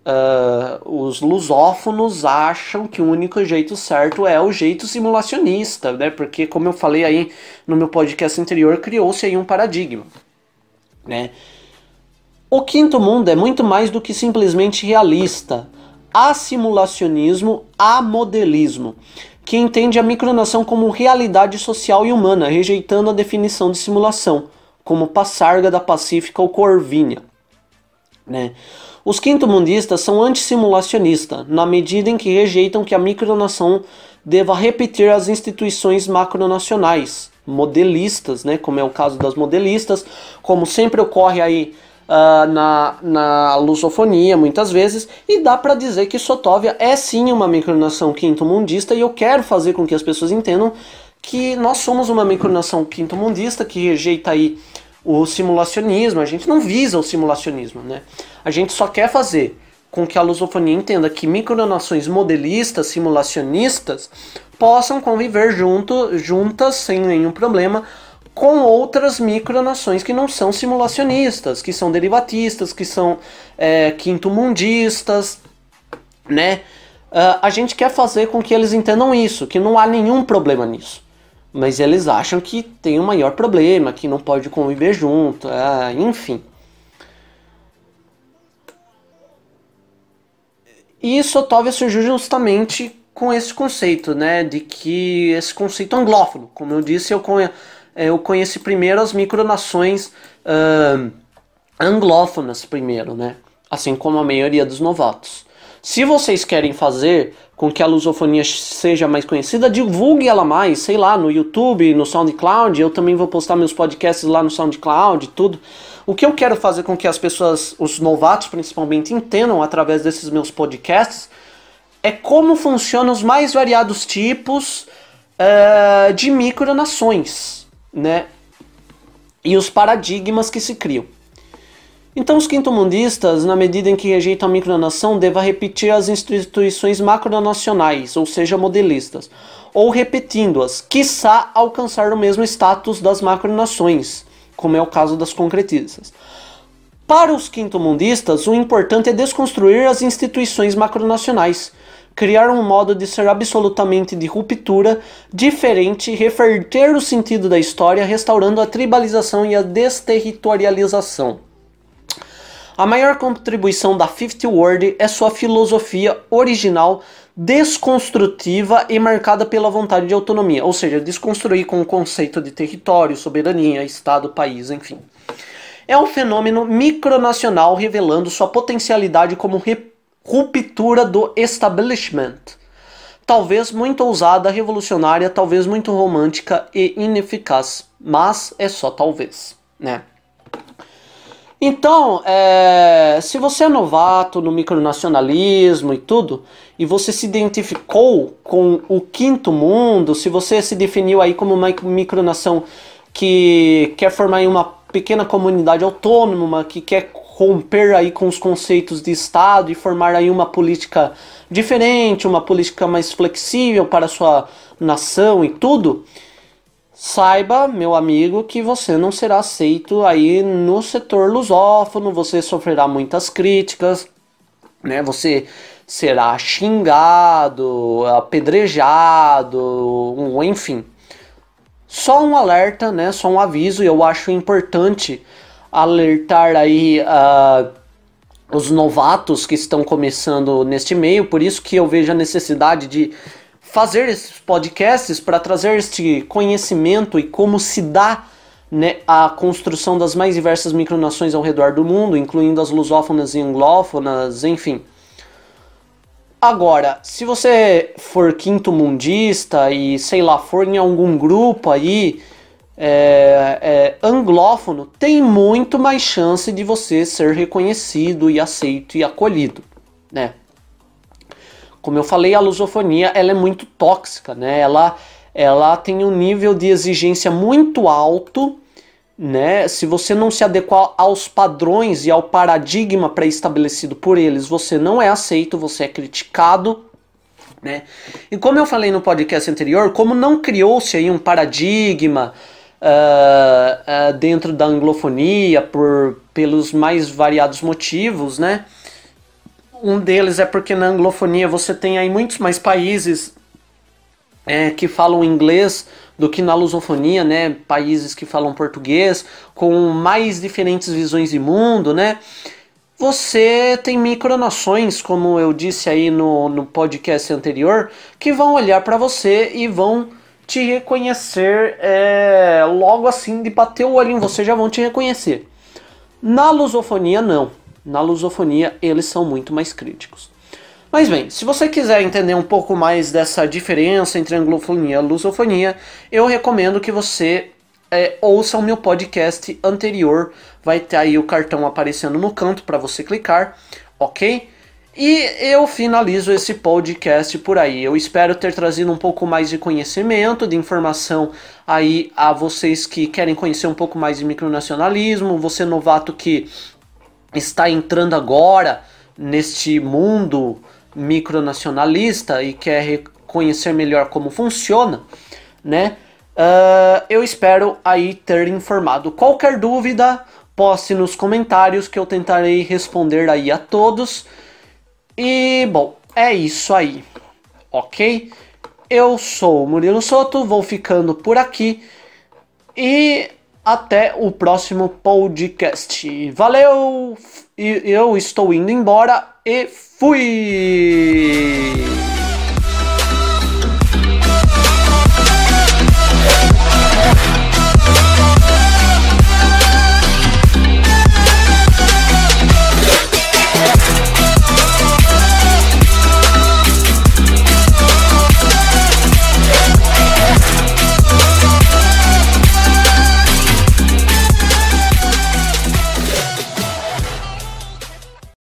uh, os lusófonos acham que o único jeito certo é o jeito simulacionista, né? porque, como eu falei aí no meu podcast anterior, criou-se aí um paradigma. Né? O quinto mundo é muito mais do que simplesmente realista. Há simulacionismo, há modelismo, que entende a micronação como realidade social e humana, rejeitando a definição de simulação, como Passarga da Pacífica ou Corvinha. Né? Os quinto-mundistas são antissimulacionistas, na medida em que rejeitam que a micronação deva repetir as instituições macronacionais, modelistas, né, como é o caso das modelistas, como sempre ocorre aí uh, na, na lusofonia muitas vezes, e dá para dizer que Sotóvia é sim uma micronação quinto-mundista, e eu quero fazer com que as pessoas entendam que nós somos uma micronação quinto-mundista que rejeita aí o simulacionismo, a gente não visa o simulacionismo, né? A gente só quer fazer com que a lusofonia entenda que micronações modelistas, simulacionistas, possam conviver junto, juntas sem nenhum problema com outras micronações que não são simulacionistas, que são derivatistas, que são é, quinto-mundistas, né? Uh, a gente quer fazer com que eles entendam isso, que não há nenhum problema nisso. Mas eles acham que tem um maior problema, que não pode conviver junto, uh, enfim. E isso talvez surgiu justamente com esse conceito, né, de que esse conceito anglófono, como eu disse, eu, conhe, é, eu conheci primeiro as micronações uh, anglófonas primeiro, né, assim como a maioria dos novatos. Se vocês querem fazer com que a lusofonia seja mais conhecida, divulgue ela mais, sei lá, no YouTube, no SoundCloud, eu também vou postar meus podcasts lá no SoundCloud, tudo. O que eu quero fazer com que as pessoas, os novatos principalmente, entendam através desses meus podcasts é como funcionam os mais variados tipos uh, de micronações, né? E os paradigmas que se criam. Então, os quinto-mundistas, na medida em que rejeitam a micronação, devem repetir as instituições macronacionais, ou seja, modelistas, ou repetindo-as, quiçá alcançar o mesmo status das macronações, como é o caso das concretistas. Para os quinto-mundistas, o importante é desconstruir as instituições macronacionais, criar um modo de ser absolutamente de ruptura, diferente, reverter o sentido da história, restaurando a tribalização e a desterritorialização. A maior contribuição da Fifth Word é sua filosofia original, desconstrutiva e marcada pela vontade de autonomia, ou seja, desconstruir com o conceito de território, soberania, Estado, país, enfim. É um fenômeno micronacional revelando sua potencialidade como ruptura do establishment. Talvez muito ousada, revolucionária, talvez muito romântica e ineficaz, mas é só talvez, né? Então, é, se você é novato no micronacionalismo e tudo, e você se identificou com o quinto mundo, se você se definiu aí como uma micronação que quer formar uma pequena comunidade autônoma, que quer romper aí com os conceitos de Estado e formar aí uma política diferente, uma política mais flexível para a sua nação e tudo, saiba, meu amigo, que você não será aceito aí no setor lusófono, você sofrerá muitas críticas, né? Você será xingado, apedrejado, enfim. Só um alerta, né? Só um aviso, e eu acho importante alertar aí uh, os novatos que estão começando neste meio, por isso que eu vejo a necessidade de fazer esses podcasts para trazer este conhecimento e como se dá né, a construção das mais diversas micronações ao redor do mundo, incluindo as lusófonas e anglófonas, enfim. Agora, se você for quinto mundista e sei lá, for em algum grupo aí é, é, anglófono, tem muito mais chance de você ser reconhecido e aceito e acolhido, né? como eu falei, a lusofonia ela é muito tóxica, né? Ela, ela tem um nível de exigência muito alto, né? Se você não se adequar aos padrões e ao paradigma pré-estabelecido por eles, você não é aceito, você é criticado, né? E como eu falei no podcast anterior, como não criou-se aí um paradigma uh, uh, dentro da anglofonia por pelos mais variados motivos, né? Um deles é porque na anglofonia você tem aí muitos mais países é, que falam inglês do que na lusofonia, né? Países que falam português, com mais diferentes visões de mundo, né? Você tem micronações, como eu disse aí no, no podcast anterior, que vão olhar para você e vão te reconhecer é, logo assim de bater o olho em você, já vão te reconhecer. Na lusofonia, não na lusofonia eles são muito mais críticos. Mas bem, se você quiser entender um pouco mais dessa diferença entre anglofonia e lusofonia, eu recomendo que você é, ouça o meu podcast anterior. Vai ter aí o cartão aparecendo no canto para você clicar, ok? E eu finalizo esse podcast por aí. Eu espero ter trazido um pouco mais de conhecimento, de informação aí a vocês que querem conhecer um pouco mais de micronacionalismo, você novato que está entrando agora neste mundo micronacionalista e quer conhecer melhor como funciona, né? Uh, eu espero aí ter informado. Qualquer dúvida, poste nos comentários que eu tentarei responder aí a todos. E bom, é isso aí, ok? Eu sou o Murilo Soto, vou ficando por aqui e até o próximo podcast. Valeu! Eu estou indo embora e fui!